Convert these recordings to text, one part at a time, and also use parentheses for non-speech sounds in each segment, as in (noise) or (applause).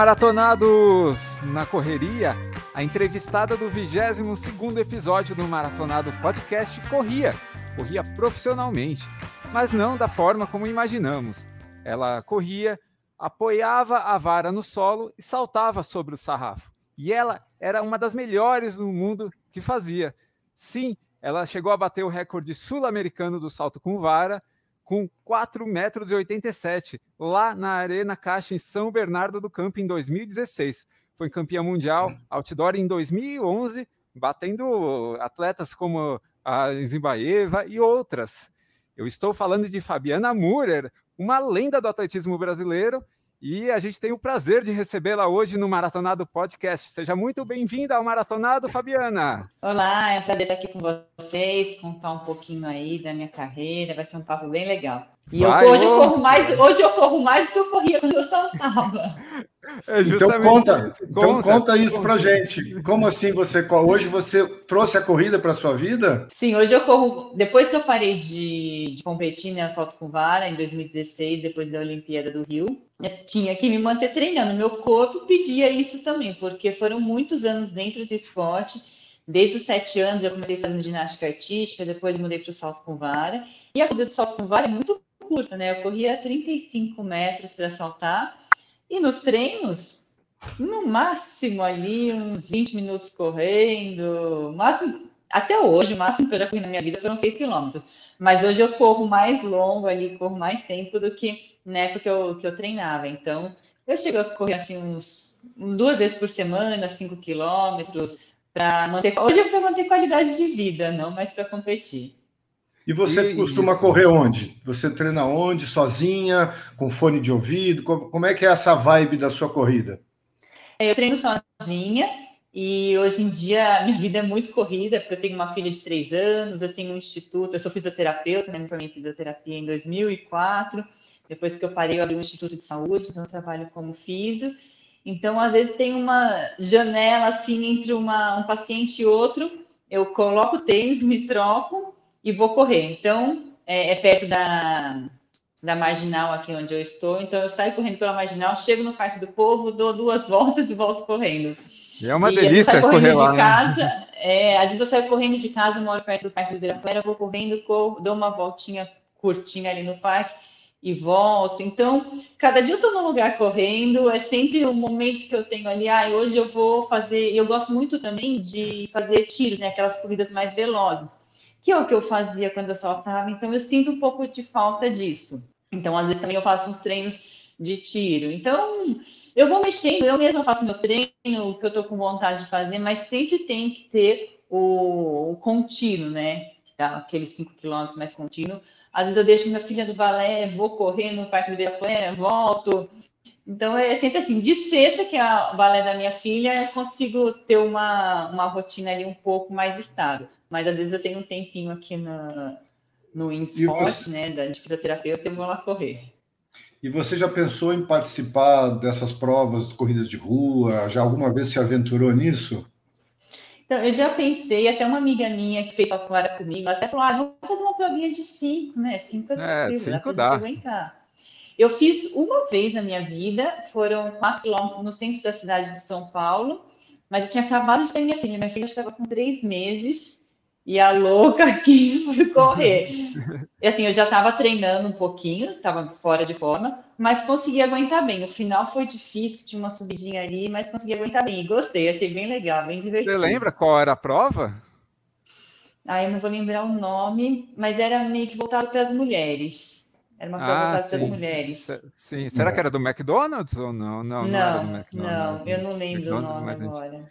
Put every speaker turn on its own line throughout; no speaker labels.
maratonados! Na correria, a entrevistada do 22º episódio do Maratonado Podcast corria, corria profissionalmente, mas não da forma como imaginamos. Ela corria, apoiava a vara no solo e saltava sobre o sarrafo. E ela era uma das melhores no mundo que fazia. Sim, ela chegou a bater o recorde sul-americano do salto com vara, com 4,87 metros lá na Arena Caixa em São Bernardo do Campo em 2016. Foi campeã mundial outdoor em 2011, batendo atletas como a Zimbaeva e outras. Eu estou falando de Fabiana Murer, uma lenda do atletismo brasileiro e a gente tem o prazer de recebê-la hoje no Maratonado Podcast. Seja muito bem-vinda ao Maratonado, Fabiana.
Olá, é um prazer estar aqui com vocês, contar um pouquinho aí da minha carreira. Vai ser um papo bem legal. E Vai, eu, hoje, eu corro mais, hoje eu corro mais do que eu corria quando eu saltava.
É então conta, isso. então conta isso pra gente. Como assim você hoje você trouxe a corrida para sua vida?
Sim, hoje eu corro. Depois que eu parei de, de competir né, salto com vara em 2016, depois da Olimpíada do Rio, eu tinha que me manter treinando. Meu corpo pedia isso também, porque foram muitos anos dentro do esporte. Desde os sete anos eu comecei fazendo ginástica artística, depois mudei para o salto com vara. E a corrida do salto com vara é muito curta, né? Eu corria 35 metros para saltar e nos treinos, no máximo ali uns 20 minutos correndo, máximo, até hoje, o máximo que eu já corri na minha vida foram 6 quilômetros. Mas hoje eu corro mais longo ali, corro mais tempo do que na época que eu, que eu treinava. Então, eu chego a correr assim uns duas vezes por semana, 5 quilômetros, para manter. Hoje é para manter qualidade de vida, não mais para competir.
E você costuma correr onde? Você treina onde? Sozinha? Com fone de ouvido? Como é que é essa vibe da sua corrida?
É, eu treino sozinha e hoje em dia minha vida é muito corrida, porque eu tenho uma filha de três anos, eu tenho um instituto, eu sou fisioterapeuta, né? me formei em fisioterapia em 2004. Depois que eu parei, eu abri um instituto de saúde, então eu trabalho como fisio. Então, às vezes, tem uma janela assim entre uma, um paciente e outro. Eu coloco o tênis, me troco e vou correr. Então, é, é, perto da, da marginal aqui onde eu estou. Então, eu saio correndo pela marginal, chego no Parque do Povo, dou duas (laughs) voltas e volto correndo.
E é uma e delícia correr lá.
De né? casa, né? é, às vezes eu saio correndo de casa, moro perto do Parque do Ibirapuera, vou correndo, corro, dou uma voltinha curtinha ali no parque e volto. Então, cada dia eu estou num lugar correndo, é sempre um momento que eu tenho ali, ah, hoje eu vou fazer, eu gosto muito também de fazer tiros, né, aquelas corridas mais velozes que é o que eu fazia quando eu saltava, então eu sinto um pouco de falta disso. Então, às vezes também eu faço uns treinos de tiro. Então, eu vou mexendo, eu mesma faço meu treino, o que eu tô com vontade de fazer, mas sempre tem que ter o, o contínuo, né? Tá, aqueles 5 quilômetros mais contínuo. Às vezes eu deixo minha filha do balé, vou correr no Parque do Ibirapuera, volto. Então, é sempre assim, de sexta, que é a balé da minha filha, eu consigo ter uma, uma rotina ali um pouco mais estável mas às vezes eu tenho um tempinho aqui no, no InSport, você... né, da de fisioterapeuta, eu vou lá correr.
E você já pensou em participar dessas provas, corridas de rua? Já alguma vez se aventurou nisso?
Então, eu já pensei, até uma amiga minha que fez salto comigo, até falou, ah, vamos fazer uma provinha de cinco, né? Cinco
é, é cinco dá.
aguentar. Eu fiz uma vez na minha vida, foram quatro quilômetros no centro da cidade de São Paulo, mas eu tinha acabado de ter minha filha. Minha filha estava com três meses, e a louca (laughs) aqui foi correr. E assim, eu já estava treinando um pouquinho, estava fora de forma, mas consegui aguentar bem. O final foi difícil, tinha uma subidinha ali, mas consegui aguentar bem. E gostei, achei bem legal, bem divertido.
Você lembra qual era a prova?
Ah, eu não vou lembrar o nome, mas era meio que voltado para as mulheres. Era uma ah, voltada para as mulheres.
Sim, será que era do McDonald's ou não?
Não, não, não, não eu não lembro o nome agora.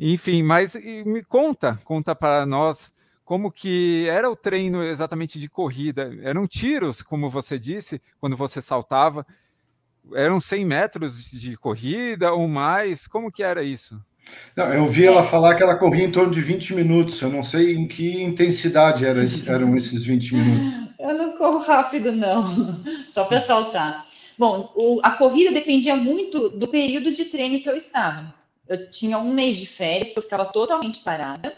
Enfim, mas me conta, conta para nós como que era o treino exatamente de corrida. Eram tiros, como você disse, quando você saltava. Eram 100 metros de corrida ou mais? Como que era isso?
Não, eu vi ela falar que ela corria em torno de 20 minutos. Eu não sei em que intensidade era, eram esses 20 minutos.
Eu não corro rápido, não. (laughs) Só para saltar. Bom, o, a corrida dependia muito do período de treino que eu estava eu tinha um mês de férias que eu ficava totalmente parada,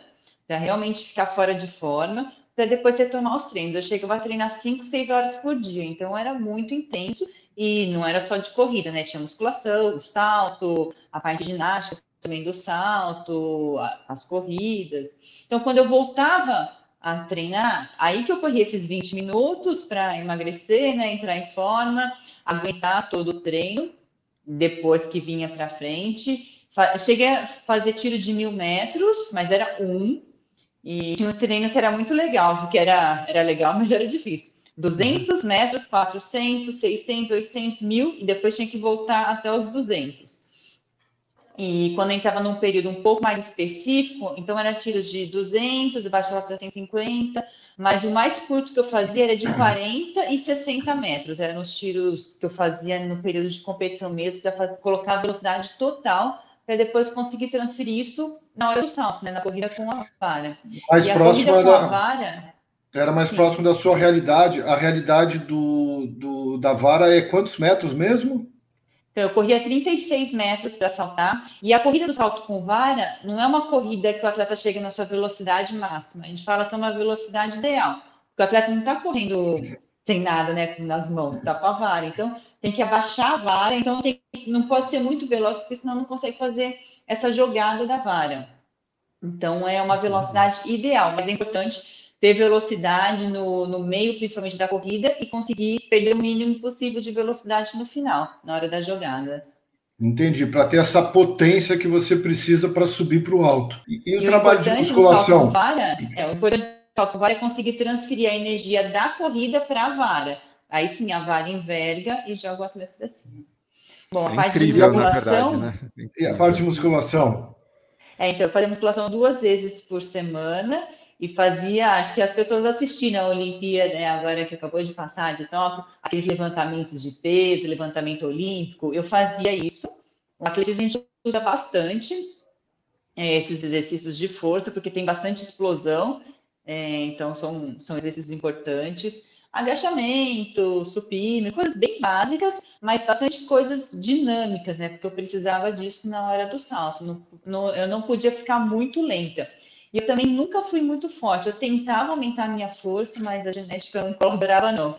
para realmente ficar fora de forma, para depois retomar os treinos. Eu chegava a treinar 5, 6 horas por dia, então era muito intenso e não era só de corrida, né? Tinha musculação, salto, a parte de ginástica também do salto, as corridas. Então, quando eu voltava a treinar, aí que eu corria esses 20 minutos para emagrecer, né? Entrar em forma, aguentar todo o treino, depois que vinha para frente. Cheguei a fazer tiro de mil metros, mas era um, e tinha um treino que era muito legal, porque era, era legal, mas era difícil. 200 metros, 400, 600, 800, mil, e depois tinha que voltar até os 200. E quando entrava num período um pouco mais específico, então era tiros de 200, baixava para 150, mas o mais curto que eu fazia era de 40 e 60 metros. Eram os tiros que eu fazia no período de competição mesmo, para colocar a velocidade total para depois conseguir transferir isso na hora do salto, né? Na corrida com a vara.
Mais e próximo da vara, era mais sim. próximo da sua realidade. A realidade do, do, da vara é quantos metros mesmo?
Então, eu corria 36 metros para saltar. E a corrida do salto com vara não é uma corrida que o atleta chega na sua velocidade máxima. A gente fala que é uma velocidade ideal. Porque o atleta não está correndo sem nada, né, nas mãos, está com a vara. Então, tem que abaixar a vara, então tem, não pode ser muito veloz, porque senão não consegue fazer essa jogada da vara. Então, é uma velocidade ideal, mas é importante ter velocidade no, no meio, principalmente da corrida, e conseguir perder o mínimo possível de velocidade no final, na hora das jogadas.
Entendi, para ter essa potência que você precisa para subir para o alto. E, e, o trabalho de musculação?
Vara, é, o importante salto vara é conseguir transferir a energia da corrida para a vara. Aí sim, a vara enverga e joga o atleta para cima.
Bom, a é parte incrível, de musculação. Verdade,
né? E a parte de musculação?
É, então, eu fazia musculação duas vezes por semana e fazia, acho que as pessoas assistiram a Olimpíada, né, agora que acabou de passar de Tóquio, aqueles levantamentos de peso, levantamento olímpico, eu fazia isso. O atletismo a gente usa bastante é, esses exercícios de força, porque tem bastante explosão é, então, são, são exercícios importantes. Agachamento, supino, coisas bem básicas, mas bastante coisas dinâmicas, né? Porque eu precisava disso na hora do salto. No, no, eu não podia ficar muito lenta. E eu também nunca fui muito forte. Eu tentava aumentar a minha força, mas a genética não colaborava, não.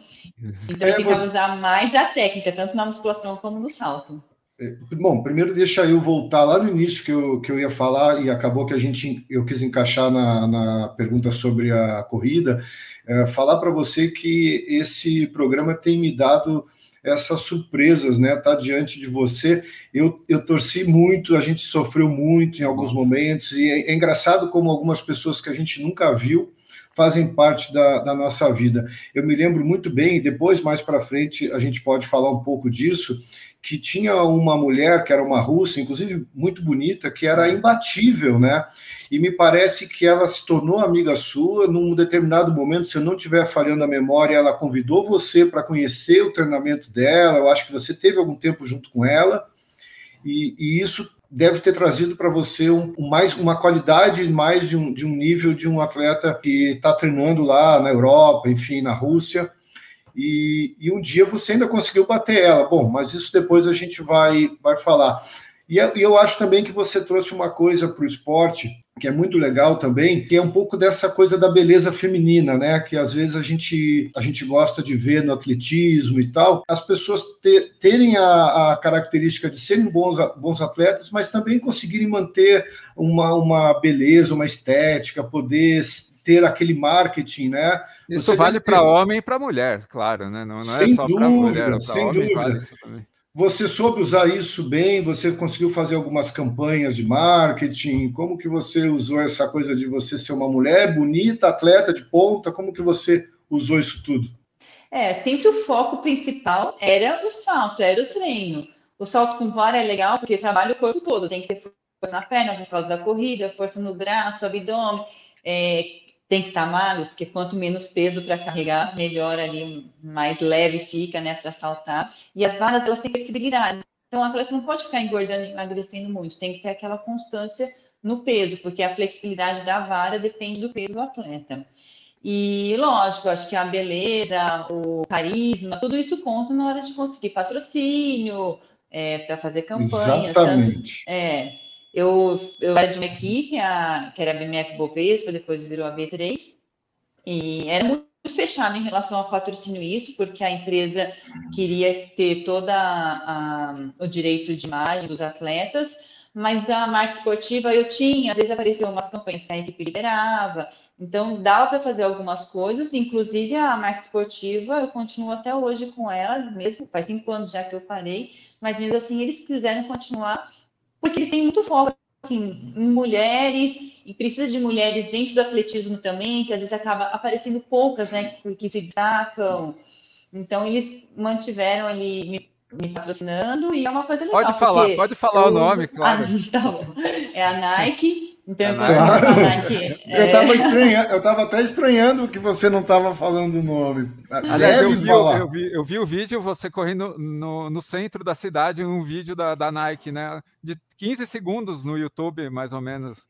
Então, eu é, tentava você... usar mais a técnica, tanto na musculação como no salto.
É, bom, primeiro deixa eu voltar lá no início que eu, que eu ia falar e acabou que a gente eu quis encaixar na, na pergunta sobre a corrida, é, falar para você que esse programa tem me dado essas surpresas, né? Tá diante de você. Eu, eu torci muito, a gente sofreu muito em alguns momentos, e é, é engraçado como algumas pessoas que a gente nunca viu fazem parte da, da nossa vida. Eu me lembro muito bem, depois, mais para frente, a gente pode falar um pouco disso que tinha uma mulher que era uma russa, inclusive muito bonita, que era imbatível, né? E me parece que ela se tornou amiga sua num determinado momento, se eu não estiver falhando a memória, ela convidou você para conhecer o treinamento dela. Eu acho que você teve algum tempo junto com ela, e, e isso deve ter trazido para você um, mais uma qualidade mais de um, de um nível de um atleta que está treinando lá na Europa, enfim, na Rússia e, e, um dia você ainda conseguiu bater ela. Bom, mas isso depois a gente vai, vai falar. E eu acho também que você trouxe uma coisa para o esporte que é muito legal também, que é um pouco dessa coisa da beleza feminina, né? Que às vezes a gente, a gente gosta de ver no atletismo e tal. As pessoas ter, terem a, a, característica de serem bons, bons atletas, mas também conseguirem manter uma, uma beleza, uma estética, poder ter aquele marketing, né?
Isso Você vale para homem e para mulher, claro, né? Não, não é só para mulher, para homem dúvida. vale isso também.
Você soube usar isso bem? Você conseguiu fazer algumas campanhas de marketing? Como que você usou essa coisa de você ser uma mulher bonita, atleta de ponta? Como que você usou isso tudo?
É, sempre o foco principal era o salto, era o treino. O salto com vara é legal porque trabalha o corpo todo, tem que ter força na perna por causa da corrida, força no braço, abdômen, é, tem que estar magro, porque quanto menos peso para carregar, melhor ali, mais leve fica, né, para saltar. E as varas, elas têm flexibilidade. Então, o atleta não pode ficar engordando e emagrecendo muito, tem que ter aquela constância no peso, porque a flexibilidade da vara depende do peso do atleta. E, lógico, acho que a beleza, o carisma, tudo isso conta na hora de conseguir patrocínio, é, para fazer campanhas.
Exatamente.
Tanto, é, eu, eu era de uma equipe, a, que era a BMF Bovespa, depois virou a B3, E era muito fechado em relação ao patrocínio isso, porque a empresa queria ter todo o direito de imagem dos atletas, mas a marca esportiva eu tinha, às vezes apareciam umas campanhas que a equipe liberava, então dava para fazer algumas coisas, inclusive a marca esportiva, eu continuo até hoje com ela, mesmo faz cinco anos já que eu parei, mas mesmo assim eles quiseram continuar, porque eles têm muito foco assim, em mulheres, e precisa de mulheres dentro do atletismo também, que às vezes acaba aparecendo poucas, né, que se destacam. Então, eles mantiveram ali me, me patrocinando e é uma coisa legal.
Pode falar, pode falar o nome, claro. (laughs)
Ah, tá é a Nike. (laughs)
Eu, claro. É... eu, tava estranhando, eu tava até estranhando que você não estava falando o nome.
Aliás, eu vi, eu, vi, eu vi o vídeo, você correndo no, no centro da cidade, um vídeo da, da Nike, né? De 15 segundos no YouTube, mais ou menos.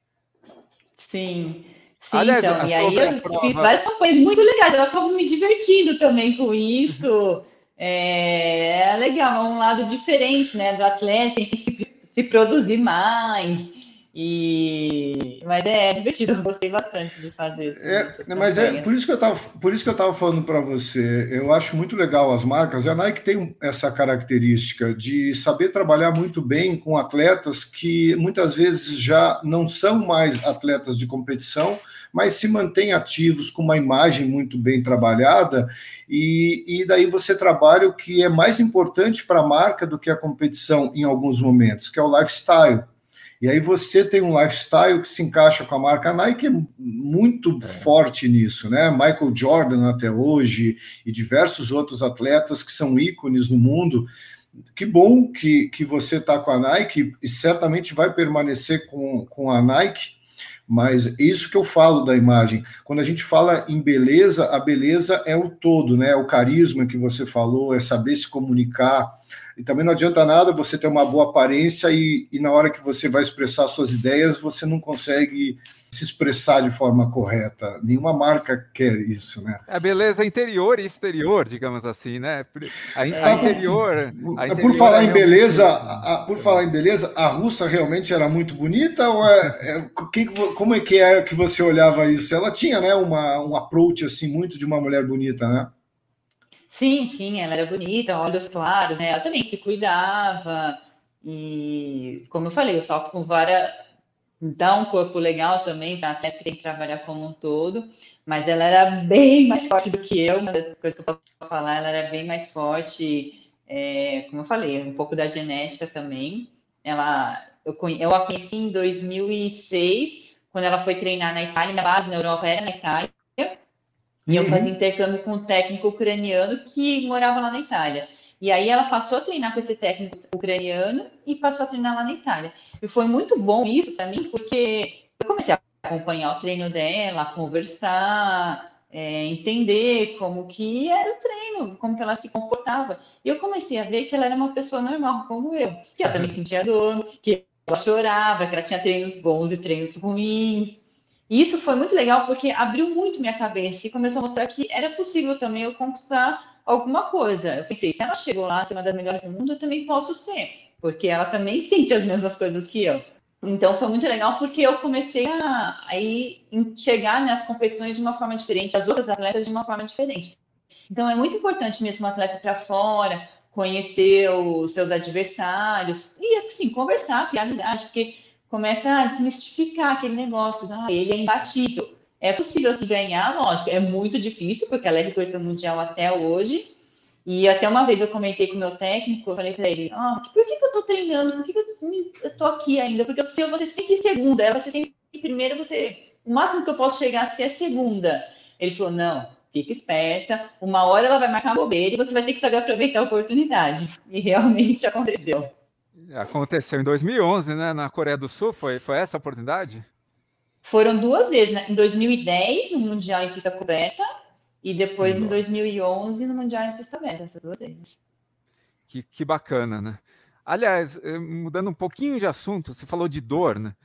Sim. Sim, Aliás, então, e aí eu prova... fiz várias campanhas muito legais, eu acabo me divertindo também com isso. (laughs) É, é legal, é um lado diferente, né, do atleta, a gente tem que se, se produzir mais, e mas é, é, divertido, eu gostei bastante de fazer.
É, mas é por isso que eu tava, por isso que eu estava falando para você. Eu acho muito legal as marcas. E a Nike tem essa característica de saber trabalhar muito bem com atletas que muitas vezes já não são mais atletas de competição, mas se mantêm ativos com uma imagem muito bem trabalhada. E, e daí você trabalha o que é mais importante para a marca do que a competição em alguns momentos, que é o lifestyle e aí você tem um lifestyle que se encaixa com a marca Nike, é muito é. forte nisso, né? Michael Jordan até hoje e diversos outros atletas que são ícones no mundo. Que bom que, que você está com a Nike e certamente vai permanecer com, com a Nike, mas isso que eu falo da imagem. Quando a gente fala em beleza, a beleza é o todo, né? O carisma que você falou, é saber se comunicar, e também não adianta nada você ter uma boa aparência e, e na hora que você vai expressar suas ideias, você não consegue se expressar de forma correta. Nenhuma marca quer isso, né?
A beleza interior e exterior, digamos assim, né? A, a
é,
interior,
a interior. Por falar é em beleza, a, por falar em beleza, a russa realmente era muito bonita ou é, é quem, como é que é que você olhava isso? Ela tinha, né, uma um approach assim muito de uma mulher bonita, né?
Sim, sim, ela era bonita, olhos claros, né? Ela também se cuidava. E, como eu falei, o salto com vara dá um corpo legal também, até tem que trabalhar como um todo. Mas ela era bem mais forte do que eu, uma das coisas que eu posso falar, ela era bem mais forte. É, como eu falei, um pouco da genética também. Ela, eu, eu a conheci em 2006, quando ela foi treinar na Itália, minha base na Europa era na Itália. E eu uhum. fazia intercâmbio com um técnico ucraniano que morava lá na Itália. E aí ela passou a treinar com esse técnico ucraniano e passou a treinar lá na Itália. E foi muito bom isso para mim, porque eu comecei a acompanhar o treino dela, conversar, é, entender como que era o treino, como que ela se comportava. E eu comecei a ver que ela era uma pessoa normal, como eu. Que ela também sentia dor, que ela chorava, que ela tinha treinos bons e treinos ruins. E isso foi muito legal porque abriu muito minha cabeça e começou a mostrar que era possível também eu conquistar alguma coisa. Eu pensei, se ela chegou lá, ser uma das melhores do mundo, eu também posso ser, porque ela também (laughs) sente as mesmas coisas que eu. Então foi muito legal porque eu comecei a, a chegar nas competições de uma forma diferente, as outras atletas de uma forma diferente. Então é muito importante mesmo o atleta para fora, conhecer os seus adversários e assim conversar, criar amizade, porque começa a desmistificar aquele negócio, ah, ele é imbatível. É possível se ganhar, lógico, é muito difícil, porque ela é reconhecida mundial até hoje. E até uma vez eu comentei com o meu técnico, eu falei para ele, ah, por que, que eu tô treinando? Por que, que eu, tô aqui ainda? Porque se eu vou ser sempre segunda, ela vai ser sempre primeira, você. O máximo que eu posso chegar a ser é segunda. Ele falou, não, fica esperta, uma hora ela vai marcar uma bobeira e você vai ter que saber aproveitar a oportunidade. E realmente (laughs) aconteceu.
Aconteceu em 2011, né? Na Coreia do Sul, foi, foi essa a oportunidade?
Foram duas vezes, né? Em 2010, no Mundial em pista coberta, e depois em 2011, no Mundial em pista aberta, essas duas vezes.
Que, que bacana, né? Aliás, eh, mudando um pouquinho de assunto, você falou de dor, né?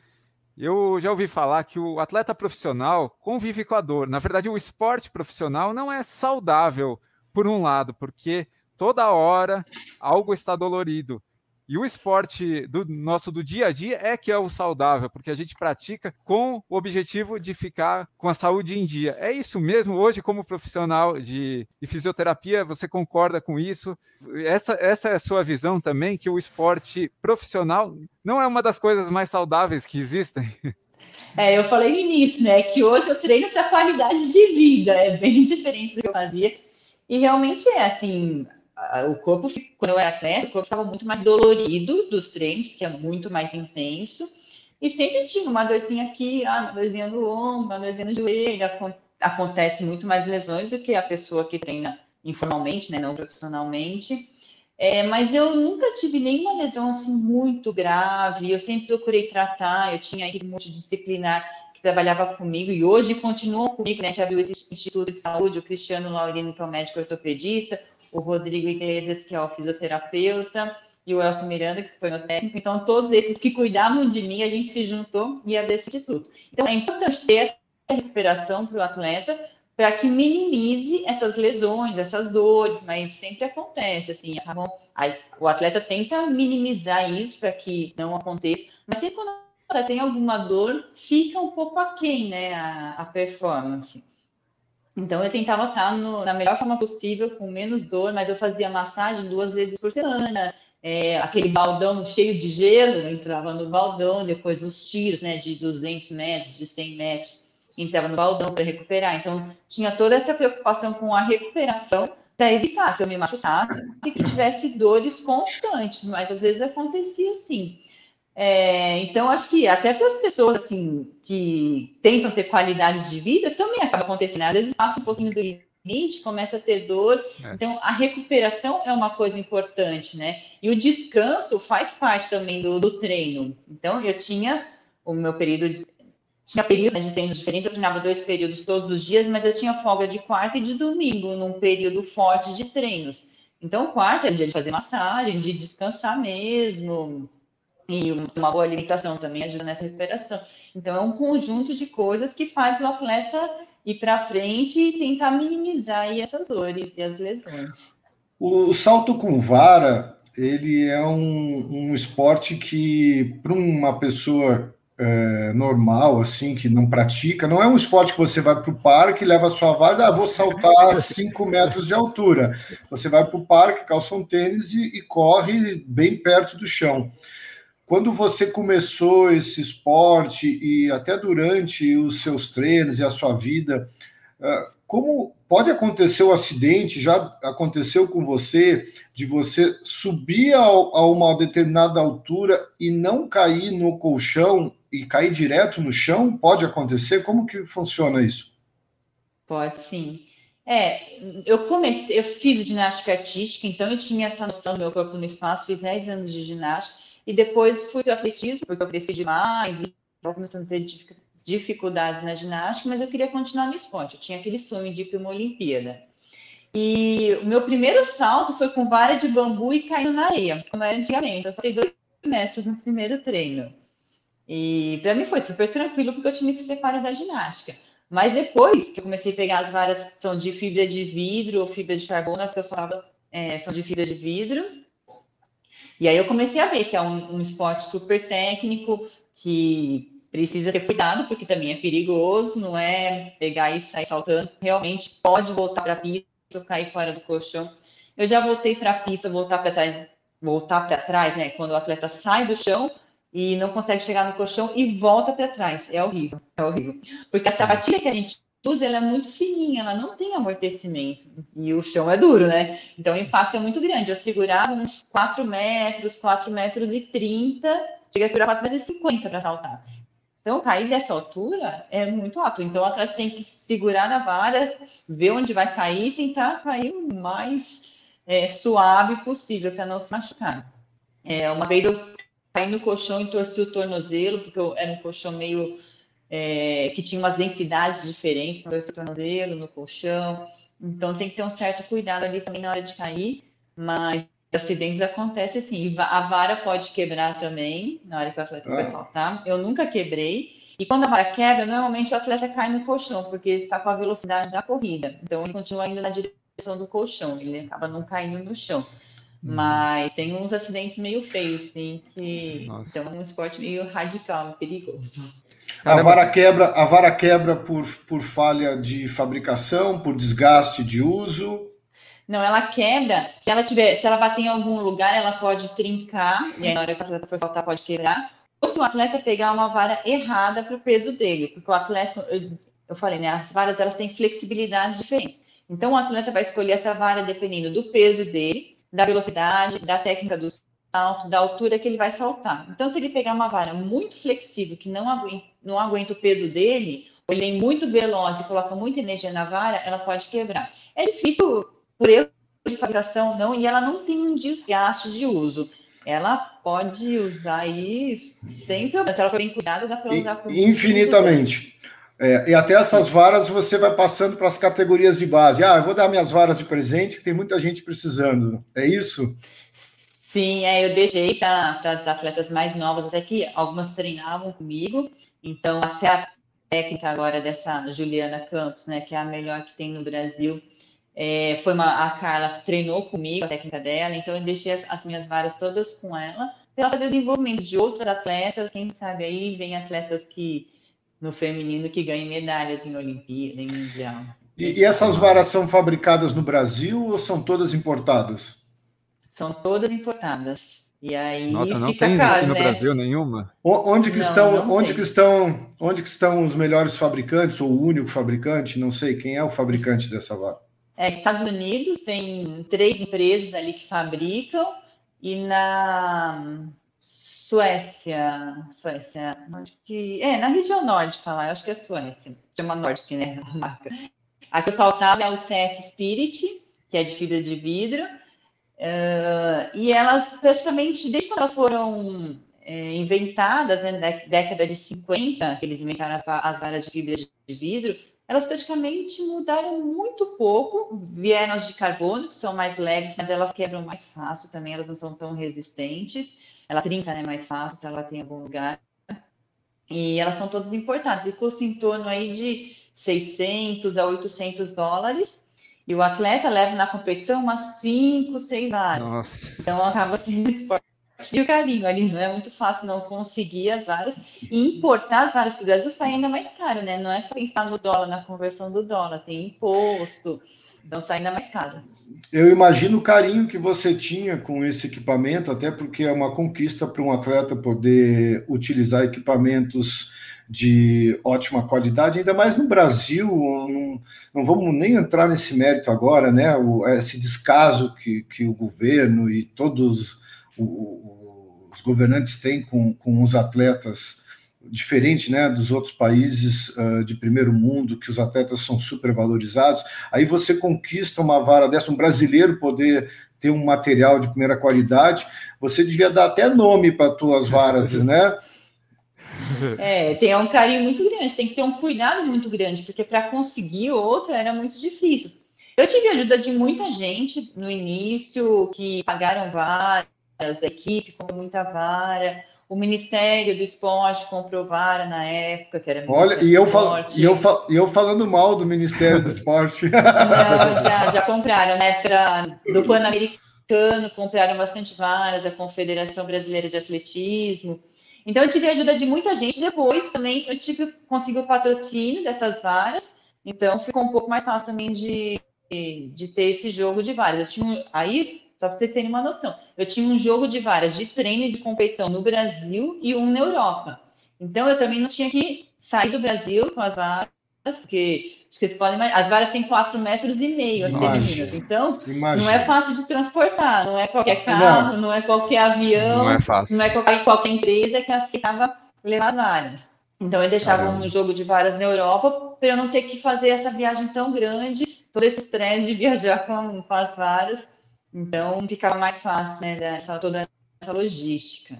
Eu já ouvi falar que o atleta profissional convive com a dor. Na verdade, o esporte profissional não é saudável, por um lado, porque toda hora algo está dolorido. E o esporte do nosso do dia a dia é que é o saudável, porque a gente pratica com o objetivo de ficar com a saúde em dia. É isso mesmo? Hoje, como profissional de, de fisioterapia, você concorda com isso? Essa, essa é a sua visão também, que o esporte profissional não é uma das coisas mais saudáveis que existem?
É, eu falei no início, né, que hoje eu treino para qualidade de vida, é bem (laughs) diferente do que eu fazia. E realmente é assim, o corpo, quando eu era atleta, o corpo estava muito mais dolorido dos treinos, porque é muito mais intenso. E sempre tinha uma dorzinha aqui, ah, uma dorzinha no ombro, uma dorzinha no joelho. Acontece muito mais lesões do que a pessoa que treina informalmente, né, não profissionalmente. É, mas eu nunca tive nenhuma lesão assim muito grave. Eu sempre procurei tratar. Eu tinha equipe multidisciplinar que trabalhava comigo e hoje continua comigo, né? A gente abriu esse Instituto de Saúde, o Cristiano Laurino, que é o médico ortopedista, o Rodrigo Iglesias, que é o fisioterapeuta, e o Elcio Miranda, que foi o técnico. Então, todos esses que cuidavam de mim, a gente se juntou e abriu esse instituto. Então, é importante ter essa recuperação para o atleta, para que minimize essas lesões, essas dores, mas sempre acontece, assim, aí, o atleta tenta minimizar isso para que não aconteça, mas sempre quando tem alguma dor, fica um pouco aquém, né, a, a performance. Então, eu tentava estar no, na melhor forma possível, com menos dor, mas eu fazia massagem duas vezes por semana, é, aquele baldão cheio de gelo, entrava no baldão, depois os tiros, né, de 200 metros, de 100 metros, entrava no baldão para recuperar. Então, tinha toda essa preocupação com a recuperação para evitar que eu me machucasse e que tivesse dores constantes, mas às vezes acontecia assim. É, então, acho que até para as pessoas assim, que tentam ter qualidade de vida, também acaba acontecendo. Né? Às vezes passa um pouquinho do limite, começa a ter dor. É. Então, a recuperação é uma coisa importante, né? E o descanso faz parte também do, do treino. Então, eu tinha o meu período. Tinha períodos né, de treinos diferentes, eu treinava dois períodos todos os dias, mas eu tinha folga de quarta e de domingo, num período forte de treinos. Então, quarta é dia de fazer massagem, de descansar mesmo, e uma boa alimentação também ajuda nessa recuperação. Então, é um conjunto de coisas que faz o atleta ir para frente e tentar minimizar essas dores e as lesões.
O salto com vara, ele é um, um esporte que, para uma pessoa é, normal, assim, que não pratica, não é um esporte que você vai para o parque, leva a sua vara, ah, vou saltar (laughs) 5 metros de altura. Você vai para o parque, calça um tênis e, e corre bem perto do chão. Quando você começou esse esporte e até durante os seus treinos e a sua vida, ah, como pode acontecer o um acidente? Já aconteceu com você de você subir a uma determinada altura e não cair no colchão e cair direto no chão? Pode acontecer? Como que funciona isso?
Pode sim. É, eu comecei, eu fiz ginástica artística, então eu tinha essa noção do meu corpo no espaço, fiz 10 anos de ginástica e depois fui para o atletismo, porque eu cresci demais e estava começando a ter dificuldades na ginástica, mas eu queria continuar no esporte. Eu tinha aquele sonho de ir para uma Olimpíada. E o meu primeiro salto foi com vara de bambu e caindo na areia, como era antigamente. Eu saltei dois metros no primeiro treino. E para mim foi super tranquilo, porque eu tinha esse preparo da ginástica. Mas depois que eu comecei a pegar as varas que são de fibra de vidro ou fibra de carbono, as que eu falava é, são de fibra de vidro, e aí eu comecei a ver que é um, um esporte super técnico, que precisa ter cuidado, porque também é perigoso, não é pegar e sair saltando. Realmente pode voltar para a pista cair fora do colchão. Eu já voltei para a pista, voltar para trás, voltar para trás, né? Quando o atleta sai do chão e não consegue chegar no colchão e volta para trás. É horrível, é horrível. Porque a sapatilha que a gente usa, ela é muito fininha, ela não tem amortecimento. E o chão é duro, né? Então o impacto é muito grande. Eu segurava uns 4 metros, 4 metros e 30, cheguei a segurar 4 metros e 50 para saltar. Então, cair dessa altura é muito alto. Então, o atleta tem que segurar na vara, ver onde vai cair tentar cair o mais é, suave possível para não se machucar. É, uma vez eu caí no colchão e torci o tornozelo, porque eu, era um colchão meio é, que tinha umas densidades diferentes no tornozelo, no colchão. Então tem que ter um certo cuidado ali também na hora de cair, mas acidentes acontecem assim. A vara pode quebrar também na hora que o atleta vai ah. saltar. Eu nunca quebrei. E quando a vara quebra, normalmente o atleta cai no colchão, porque está com a velocidade da corrida. Então ele continua indo na direção do colchão, ele acaba não caindo no chão. Mas tem uns acidentes meio feios, sim, que Nossa. são um esporte meio radical, perigoso.
A vara quebra, a vara quebra por, por falha de fabricação, por desgaste de uso.
Não, ela quebra. Se ela tiver, se ela bater em algum lugar, ela pode trincar e aí na hora que ela for saltar pode quebrar. Ou se o atleta pegar uma vara errada para o peso dele, porque o atleta, eu, eu falei, né, as varas elas têm flexibilidades diferentes. Então o atleta vai escolher essa vara dependendo do peso dele, da velocidade, da técnica do salto, da altura que ele vai saltar. Então, se ele pegar uma vara muito flexível, que não aguenta, não aguenta o peso dele, ou ele é muito veloz e coloca muita energia na vara, ela pode quebrar. É difícil por erro de fabricação, não, e ela não tem um desgaste de uso. Ela pode usar aí sempre, se ela for bem cuidada, dá para usar por
infinitamente. É, e até essas varas você vai passando para as categorias de base. Ah, eu vou dar minhas varas de presente, que tem muita gente precisando. É isso?
Sim, é, eu deixei para as atletas mais novas, até que algumas treinavam comigo. Então, até a técnica agora dessa Juliana Campos, né, que é a melhor que tem no Brasil, é, foi uma, a Carla treinou comigo a técnica dela, então eu deixei as, as minhas varas todas com ela, para ela fazer o desenvolvimento de outros atletas, quem sabe aí vem atletas que no feminino que ganhem medalhas em Olimpíada, em Mundial.
E, e, essas varas são fabricadas no Brasil ou são todas importadas?
São todas importadas. E aí
Nossa, não tem caro, aqui no né? Brasil nenhuma.
Onde que não, estão, não onde tem. que estão, onde que estão os melhores fabricantes ou o único fabricante? Não sei quem é o fabricante dessa vara.
É, Estados Unidos tem três empresas ali que fabricam e na Suécia, Suécia, que é na região nórdica lá, acho que é Suécia, chama Nordic, né, a marca. A que eu saltava é o CS Spirit, que é de fibra de vidro, uh, e elas praticamente, desde quando elas foram é, inventadas, né, na década de 50, que eles inventaram as, as varas de fibra de vidro, elas praticamente mudaram muito pouco, vieram as de carbono, que são mais leves, mas elas quebram mais fácil também, elas não são tão resistentes, ela trinca né, mais fácil se ela tem algum lugar. E elas são todas importadas e custam em torno aí de 600 a 800 dólares. E o atleta leva na competição umas 5, 6 varas. Então acaba sendo esporte e o carinho ali. Não é muito fácil não conseguir as varas. E importar as varas para o Brasil sai ainda mais caro, né? Não é só pensar no dólar, na conversão do dólar. Tem imposto, então sai ainda mais caro.
Eu imagino o carinho que você tinha com esse equipamento, até porque é uma conquista para um atleta poder utilizar equipamentos de ótima qualidade, ainda mais no Brasil. Não, não vamos nem entrar nesse mérito agora, né? O, esse descaso que, que o governo e todos os governantes têm com, com os atletas diferente né, dos outros países uh, de primeiro mundo, que os atletas são supervalorizados, aí você conquista uma vara dessa, um brasileiro poder ter um material de primeira qualidade, você devia dar até nome para tuas varas, (laughs) né? (laughs)
É, tem um carinho muito grande, tem que ter um cuidado muito grande, porque para conseguir outra era muito difícil. Eu tive ajuda de muita gente no início, que pagaram varas, a equipe com muita vara, o Ministério do Esporte comprou vara na época, que era
Olha, e eu, fal, e, eu fal, e eu falando mal do Ministério do Esporte. (laughs)
Não, já, já compraram, né? Pra, do Pan-Americano, compraram bastante varas, a Confederação Brasileira de Atletismo. Então, eu tive a ajuda de muita gente. Depois, também, eu tive, consegui o patrocínio dessas varas. Então, ficou um pouco mais fácil também de, de ter esse jogo de varas. Eu tinha, aí, só para vocês terem uma noção. Eu tinha um jogo de varas de treino e de competição no Brasil e um na Europa. Então eu também não tinha que sair do Brasil com as varas, porque vocês podem as varas têm 4 metros e meio as femininas. Então Imagina. não é fácil de transportar, não é qualquer carro, não, não é qualquer avião, não é, fácil. Não é qualquer, qualquer empresa que aceitava levar as varas. Então eu deixava Caramba. um jogo de varas na Europa para eu não ter que fazer essa viagem tão grande, todo esse estresse de (laughs) viajar com, com as varas então ficava mais fácil, né, dessa, toda essa logística.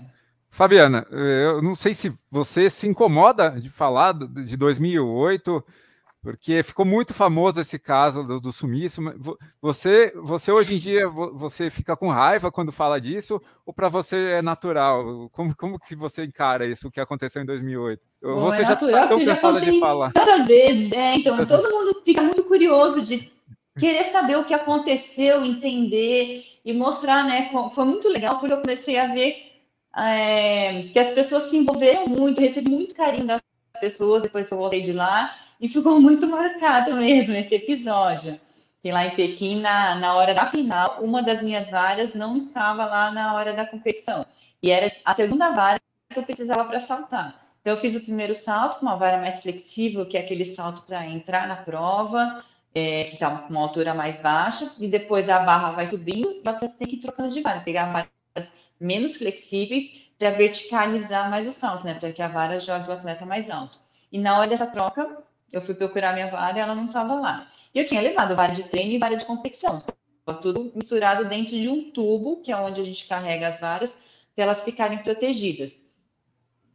Fabiana, eu não sei se você se incomoda de falar de 2008, porque ficou muito famoso esse caso do, do sumiço. Você, você hoje em dia você fica com raiva quando fala disso, ou para você é natural? Como, como que você encara isso o que aconteceu em 2008?
Bom, você é já está tão cansada de falar. Tantas vezes, é, então todo mundo fica muito curioso de querer saber o que aconteceu, entender. e mostrar, né? Foi muito legal porque eu comecei a ver é, que as pessoas se envolveram muito, recebi muito carinho das pessoas depois que eu voltei de lá e ficou muito marcado mesmo esse episódio. Que lá em Pequim, na, na hora da final, uma das minhas varas não estava lá na hora da competição. E era a segunda vara que eu precisava para saltar. Então, eu fiz o primeiro salto com uma vara mais flexível, que é aquele salto para entrar na prova, é, que está com uma altura mais baixa, e depois a barra vai subindo, e você tem que ir trocando de vara, pegar varas menos flexíveis para verticalizar mais o salto, né? Para que a vara jogue o atleta mais alto. E na hora dessa troca, eu fui procurar minha vara e ela não estava lá. E eu tinha levado vara de treino e vara de competição. Tudo misturado dentro de um tubo, que é onde a gente carrega as varas, para elas ficarem protegidas.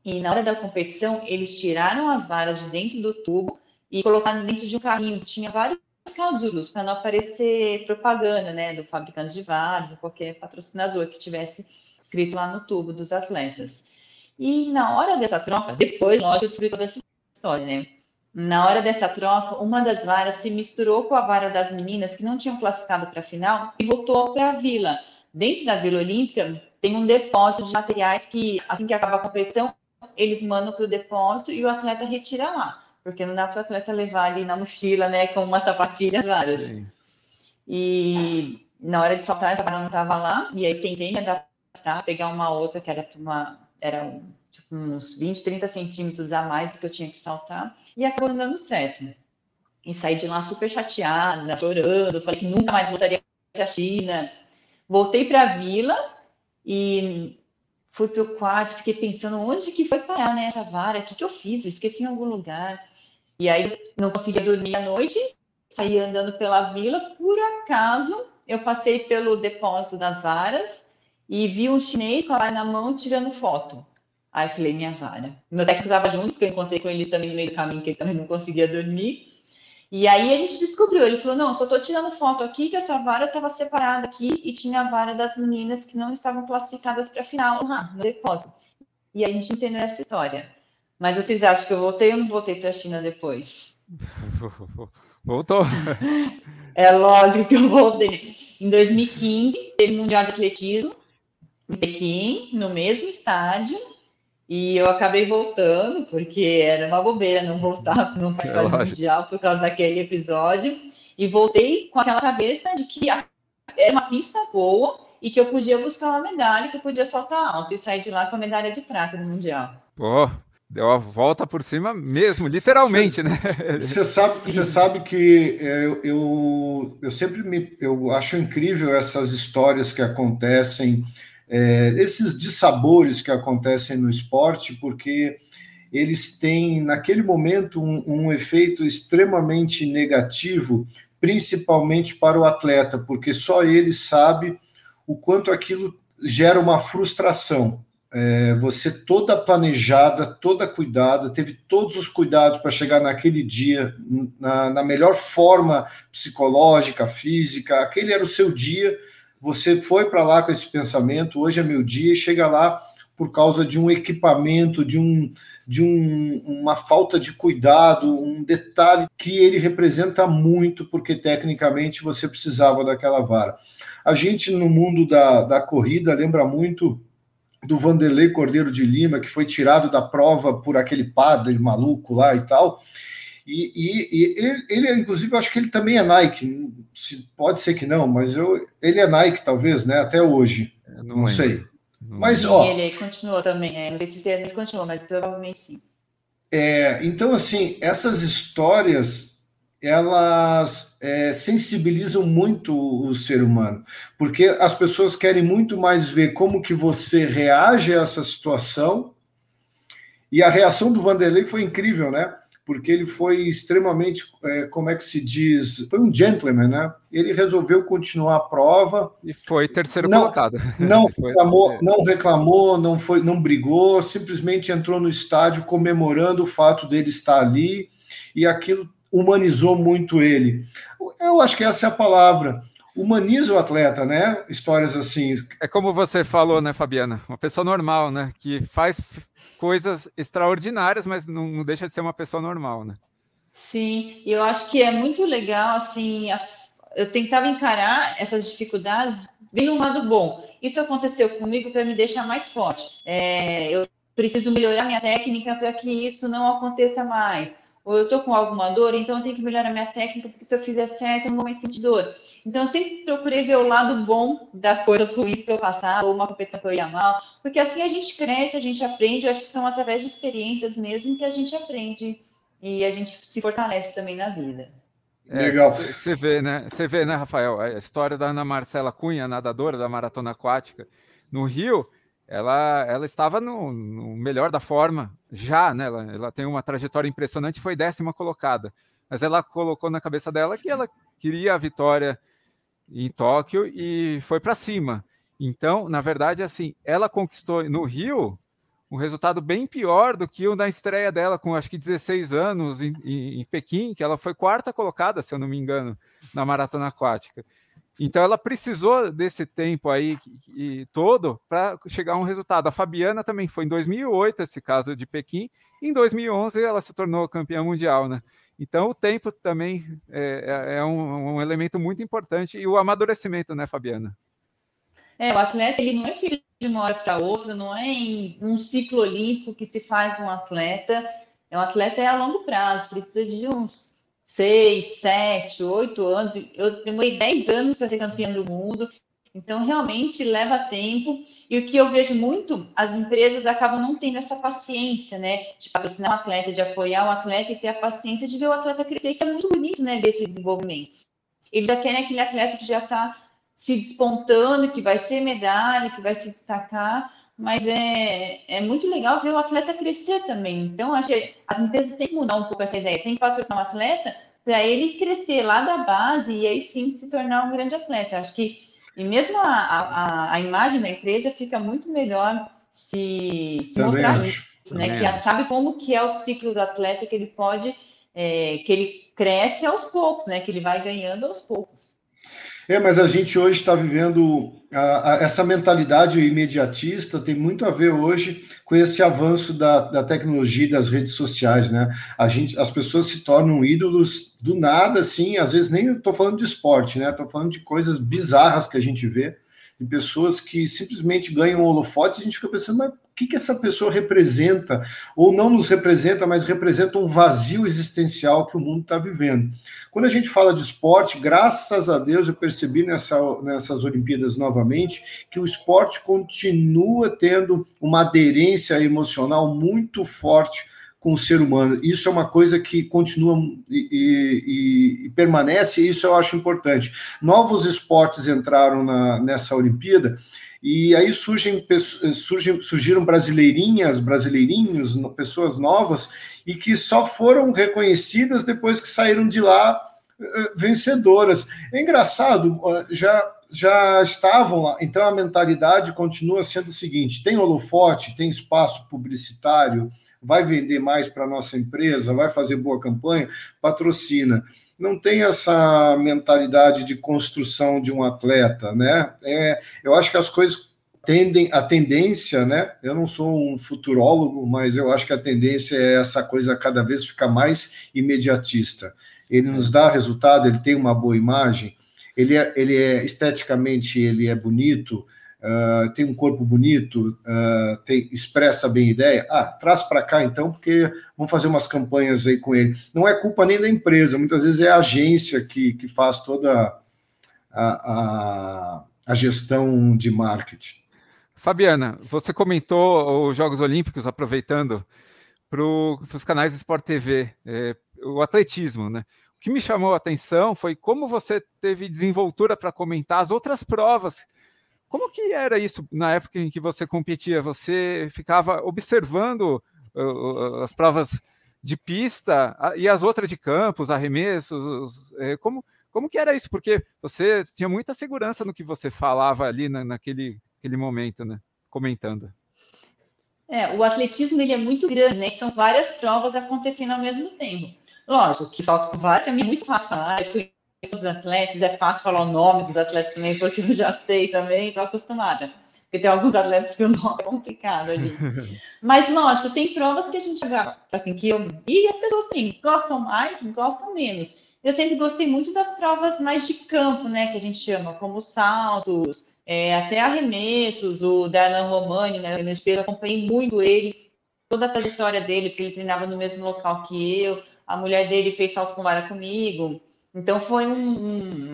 E na hora da competição, eles tiraram as varas de dentro do tubo e colocaram dentro de um carrinho. Tinha vários casulos para não aparecer propaganda, né, do fabricante de varas ou qualquer patrocinador que tivesse escrito lá no tubo dos atletas. E na hora dessa troca, depois, lógico, eu descobri toda essa história, né? Na hora dessa troca, uma das varas se misturou com a vara das meninas que não tinham classificado para a final e voltou para a vila. Dentro da Vila Olímpia tem um depósito de materiais que, assim que acaba a competição, eles mandam para o depósito e o atleta retira lá, porque não dá para o atleta levar ali na mochila, né, com uma sapatilha várias. Sim. E na hora de saltar, essa vara não estava lá, e aí tentei me adaptar, pegar uma outra que era uma, era tipo, uns 20, 30 centímetros a mais do que eu tinha que saltar e acabou dando certo. E saí de lá super chateada, chorando, falei que nunca mais voltaria para a China. Voltei para a vila e fui para o quarto, fiquei pensando onde que foi parar né, essa vara, o que, que eu fiz? esqueci em algum lugar. E aí não conseguia dormir à noite, saí andando pela vila, por acaso eu passei pelo depósito das varas e vi um chinês com a vara na mão tirando foto. Aí falei, minha vara. Meu técnico estava junto, porque eu encontrei com ele também no meio do caminho, que ele também não conseguia dormir. E aí a gente descobriu, ele falou, não, só estou tirando foto aqui, que essa vara estava separada aqui e tinha a vara das meninas que não estavam classificadas para a final no depósito. E aí a gente entendeu essa história. Mas vocês acham que eu voltei ou não voltei para a China depois? (laughs)
Voltou. (laughs)
É lógico que eu voltei. Em 2015, teve o Mundial de Atletismo em Pequim, no mesmo estádio, e eu acabei voltando, porque era uma bobeira não voltar não participar é Mundial por causa daquele episódio. E voltei com aquela cabeça de que era uma pista boa e que eu podia buscar uma medalha, que eu podia saltar alto e sair de lá com a medalha de prata no Mundial.
Pô, deu a volta por cima mesmo, literalmente, né?
Você sabe, você sabe que é, eu, eu, eu sempre me eu acho incrível essas histórias que acontecem é, esses dissabores que acontecem no esporte, porque eles têm, naquele momento, um, um efeito extremamente negativo, principalmente para o atleta, porque só ele sabe o quanto aquilo gera uma frustração. É, você toda planejada, toda cuidada, teve todos os cuidados para chegar naquele dia na, na melhor forma psicológica, física, aquele era o seu dia você foi para lá com esse pensamento, hoje é meu dia, e chega lá por causa de um equipamento, de, um, de um, uma falta de cuidado, um detalhe que ele representa muito, porque tecnicamente você precisava daquela vara. A gente, no mundo da, da corrida, lembra muito do Vanderlei Cordeiro de Lima, que foi tirado da prova por aquele padre maluco lá e tal, e, e, e ele, ele, inclusive, eu acho que ele também é Nike. Pode ser que não, mas eu, ele é Nike, talvez, né? Até hoje. não, não sei.
Mas, sim, ó. Ele continuou também. É, não sei se ele continuou, mas provavelmente sim.
É, então, assim, essas histórias elas é, sensibilizam muito o ser humano, porque as pessoas querem muito mais ver como que você reage a essa situação. E a reação do Vanderlei foi incrível, né? Porque ele foi extremamente, é, como é que se diz, foi um gentleman, né? Ele resolveu continuar a prova
e foi terceiro não, colocado. (laughs)
Não reclamou, é. não reclamou, não foi, não brigou, simplesmente entrou no estádio comemorando o fato dele estar ali e aquilo humanizou muito ele. Eu acho que essa é a palavra. Humaniza o atleta, né? Histórias assim.
É como você falou, né, Fabiana? Uma pessoa normal, né? Que faz coisas extraordinárias, mas não, não deixa de ser uma pessoa normal, né?
Sim, eu acho que é muito legal, assim, a, eu tentava encarar essas dificuldades bem um lado bom. Isso aconteceu comigo para me deixar mais forte. É, eu preciso melhorar minha técnica para que isso não aconteça mais. Ou eu estou com alguma dor, então eu tenho que melhorar minha técnica, porque se eu fizer certo, eu não vou mais sentir dor. Então, eu sempre procurei ver o lado bom das coisas ruins que eu passava, ou uma competição que eu ia mal, porque assim a gente cresce, a gente aprende. Eu acho que são através de experiências mesmo que a gente aprende e a gente se fortalece também na vida.
É, Legal. Você vê, né? Você vê, né, Rafael? A história da Ana Marcela Cunha, nadadora da maratona aquática no Rio, ela, ela estava no, no melhor da forma já, né? Ela, ela, tem uma trajetória impressionante, foi décima colocada, mas ela colocou na cabeça dela que ela queria a vitória em Tóquio e foi para cima. Então, na verdade, assim, ela conquistou no Rio um resultado bem pior do que o da estreia dela, com acho que 16 anos em, em, em, Pequim, que ela foi quarta colocada, se eu não me engano, na maratona aquática. Então ela precisou desse tempo aí e, todo para chegar a um resultado. A Fabiana também foi em 2008 esse caso de Pequim, em 2011 ela se tornou campeã mundial, né? Então o tempo também é, é, é um, um elemento muito importante e o amadurecimento, né, Fabiana?
É, o atleta ele não é filho de uma hora para outra, não é em um ciclo olímpico que se faz um atleta. É um atleta é a longo prazo, precisa de uns seis, sete, oito anos. Eu demorei dez anos para ser campeã do mundo. Então, realmente leva tempo. E o que eu vejo muito, as empresas acabam não tendo essa paciência, né? De patrocinar o atleta, de apoiar o atleta e ter a paciência de ver o atleta crescer, que é muito bonito, né? Desse desenvolvimento. Eles já querem aquele atleta que já está se despontando, que vai ser medalha, que vai se destacar, mas é, é muito legal ver o atleta crescer também. Então, acho que as empresas têm que mudar um pouco essa ideia, tem que patrocinar o atleta para ele crescer lá da base e aí sim se tornar um grande atleta. Acho que, e mesmo a, a, a imagem da empresa fica muito melhor se, se mostrar isso, né? que sabe como que é o ciclo do atleta, que ele pode, é, que ele cresce aos poucos, né? Que ele vai ganhando aos poucos.
É, mas a gente hoje está vivendo a, a, essa mentalidade imediatista tem muito a ver hoje com esse avanço da, da tecnologia e das redes sociais, né? A gente, as pessoas se tornam ídolos do nada, assim, às vezes nem estou falando de esporte, né? Estou falando de coisas bizarras que a gente vê, de pessoas que simplesmente ganham holofotes e a gente fica pensando, mas que, que essa pessoa representa, ou não nos representa, mas representa um vazio existencial que o mundo está vivendo. Quando a gente fala de esporte, graças a Deus eu percebi nessa, nessas Olimpíadas novamente que o esporte continua tendo uma aderência emocional muito forte com o ser humano. Isso é uma coisa que continua e, e, e, permanece, e isso eu acho importante. Novos esportes entraram na, nessa Olimpíada e aí surgem, surgem, surgiram brasileirinhas, brasileirinhos, pessoas novas, e que só foram reconhecidas depois que saíram de lá eh, vencedoras. É engraçado, já, já estavam lá, então a mentalidade continua sendo o seguinte: tem holofote, tem espaço publicitário, vai vender mais para a nossa empresa, vai fazer boa campanha, patrocina não tem essa mentalidade de construção de um atleta, né? É, eu acho que as coisas tendem, a tendência, né? Eu não sou um futurólogo, mas eu acho que a tendência é essa coisa cada vez ficar mais imediatista. Ele nos dá resultado, ele tem uma boa imagem, ele é, ele é esteticamente ele é bonito, uh, tem um corpo bonito, uh, tem, expressa bem ideia, ah, traz para cá então, porque vamos fazer umas campanhas aí com ele. Não é culpa nem da empresa, muitas vezes é a agência que, que faz toda a, a, a gestão de marketing.
Fabiana, você comentou os Jogos Olímpicos, aproveitando para os canais Sport TV, é, o atletismo, né? O que me chamou a atenção foi como você teve desenvoltura para comentar as outras provas como que era isso na época em que você competia? Você ficava observando uh, as provas de pista e as outras de campos, arremessos? Uh, como, como que era isso? Porque você tinha muita segurança no que você falava ali na, naquele aquele momento, né? Comentando.
É, o atletismo ele é muito grande, né? São várias provas acontecendo ao mesmo tempo. Lógico que salto com vara também é muito fácil eu os atletas, é fácil falar o nome dos atletas também, porque eu já sei também, estou acostumada. Porque tem alguns atletas que o nome é complicado ali. (laughs) Mas, lógico, tem provas que a gente assim, que eu e as pessoas têm, gostam mais, gostam menos. eu sempre gostei muito das provas mais de campo, né, que a gente chama, como saltos, é, até arremessos, o Darlan Romani, né, eu acompanhei muito ele, toda a trajetória dele, porque ele treinava no mesmo local que eu, a mulher dele fez salto com vara comigo, então foi um, um,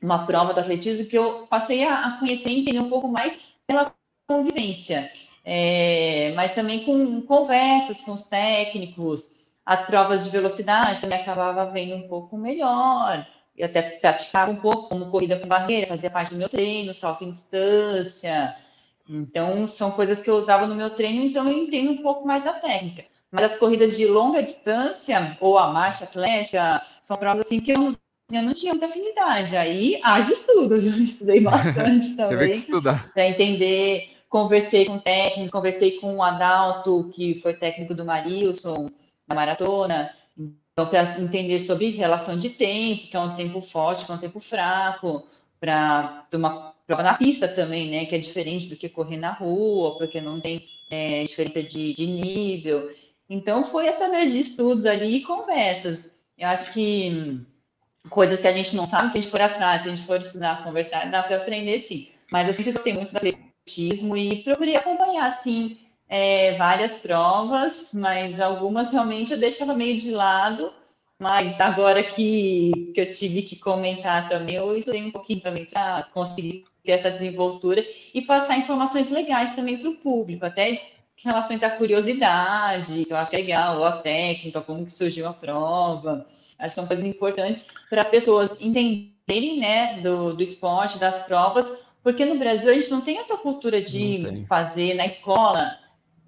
uma prova do atletismo que eu passei a, a conhecer e entender um pouco mais pela convivência, é, mas também com conversas com os técnicos, as provas de velocidade também acabava vendo um pouco melhor, e até praticava um pouco como corrida com barreira, fazia parte do meu treino, salto em distância, então são coisas que eu usava no meu treino, então eu entendo um pouco mais da técnica. Mas as corridas de longa distância, ou a marcha atlética, são provas assim que eu eu não tinha muita afinidade. Aí haja estudo, eu estudei bastante (laughs) também. Para entender conversei com técnicos, conversei com o Adalto, que foi técnico do Marilson, na maratona, então, para entender sobre relação de tempo, que é um tempo forte, que é um tempo fraco, para uma prova na pista também, né, que é diferente do que correr na rua, porque não tem é, diferença de, de nível. Então, foi através de estudos ali e conversas. Eu acho que coisas que a gente não sabe, se a gente for atrás, se a gente for estudar, conversar, dá para aprender sim. Mas eu sempre gostei muito da atletismo e procurei acompanhar, assim, é, várias provas, mas algumas realmente eu deixava meio de lado. Mas agora que, que eu tive que comentar também, eu estudei um pouquinho também para conseguir ter essa desenvoltura e passar informações legais também para o público, até em relação à curiosidade, que eu acho que é legal, ou a técnica, como que surgiu a prova. Acho que são coisas importantes para as pessoas entenderem né, do, do esporte, das provas, porque no Brasil a gente não tem essa cultura de fazer na escola,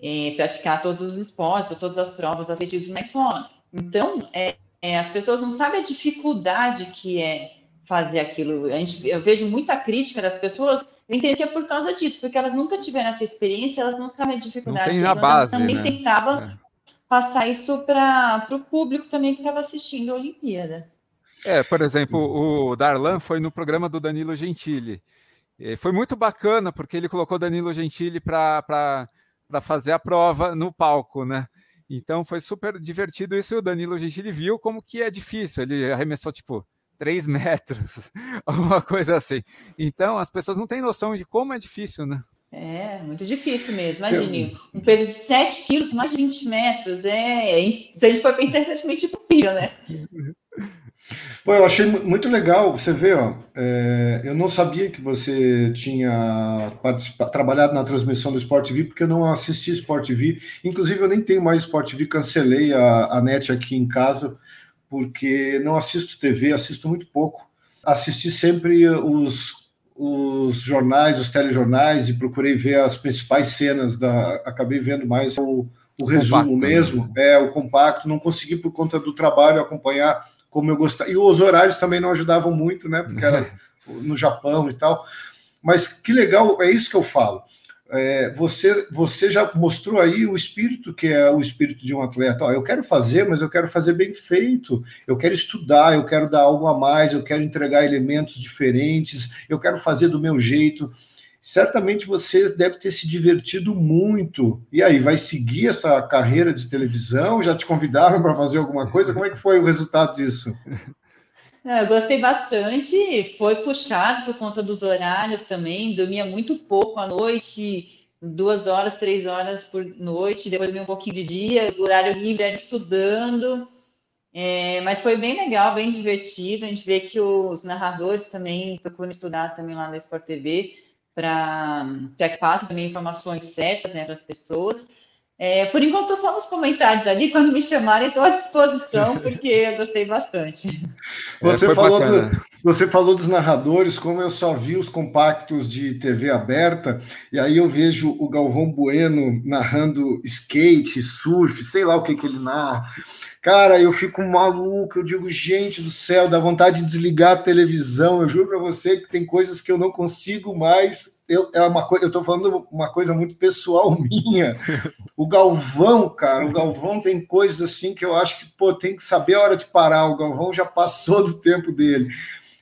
é, praticar todos os esportes, todas as provas atletismo na escola. Então, é, é, as pessoas não sabem a dificuldade que é fazer aquilo. A gente, eu vejo muita crítica das pessoas, eu entendo que é por causa disso, porque elas nunca tiveram essa experiência, elas não sabem a dificuldade. Não
tem na base,
também
né?
tentava é. passar isso para o público também que estava assistindo a Olimpíada.
É, por exemplo, o Darlan foi no programa do Danilo Gentili. Foi muito bacana, porque ele colocou Danilo Gentili para fazer a prova no palco, né? Então foi super divertido isso. O Danilo Gentili viu como que é difícil. Ele arremessou tipo 3 metros, (laughs) alguma coisa assim. Então as pessoas não têm noção de como é difícil, né?
É, muito difícil mesmo. Imagine, um peso de 7 quilos, mais de 20 metros. É, se a gente for pensar, é praticamente impossível, né? (laughs)
Pô, eu achei muito legal, você vê, ó, é, eu não sabia que você tinha trabalhado na transmissão do Sport TV, porque eu não assisti Sport TV, inclusive eu nem tenho mais Sport TV, cancelei a, a net aqui em casa, porque não assisto TV, assisto muito pouco, assisti sempre os, os jornais, os telejornais, e procurei ver as principais cenas, da, acabei vendo mais o, o resumo compacto, mesmo, né? é, o compacto, não consegui por conta do trabalho acompanhar como eu gostava. E os horários também não ajudavam muito, né? Porque era (laughs) no Japão e tal. Mas que legal, é isso que eu falo. É, você, você já mostrou aí o espírito que é o espírito de um atleta. Ó, eu quero fazer, mas eu quero fazer bem feito. Eu quero estudar, eu quero dar algo a mais, eu quero entregar elementos diferentes, eu quero fazer do meu jeito certamente você deve ter se divertido muito. E aí, vai seguir essa carreira de televisão? Já te convidaram para fazer alguma coisa? Como é que foi o resultado disso? (laughs)
É, eu gostei bastante, foi puxado por conta dos horários também, dormia muito pouco à noite, duas horas, três horas por noite, depois dormia um pouquinho de dia, o horário livre era estudando, é, mas foi bem legal, bem divertido, a gente vê que os narradores também procuram estudar também lá na Sport TV, para que passe também informações certas né, para as pessoas. É, por enquanto, só nos comentários ali, quando me chamarem, estou à disposição, (laughs) porque eu gostei bastante.
Você, é, falou do, você falou dos narradores, como eu só vi os compactos de TV aberta, e aí eu vejo o Galvão Bueno narrando skate, surf, sei lá o que, que ele narra. Cara, eu fico maluco, eu digo, gente do céu, dá vontade de desligar a televisão. Eu juro para você que tem coisas que eu não consigo mais. Eu, é uma coisa, eu tô falando uma coisa muito pessoal (laughs) minha. O Galvão, cara, o Galvão tem coisas assim que eu acho que pô, tem que saber a hora de parar. O Galvão já passou do tempo dele.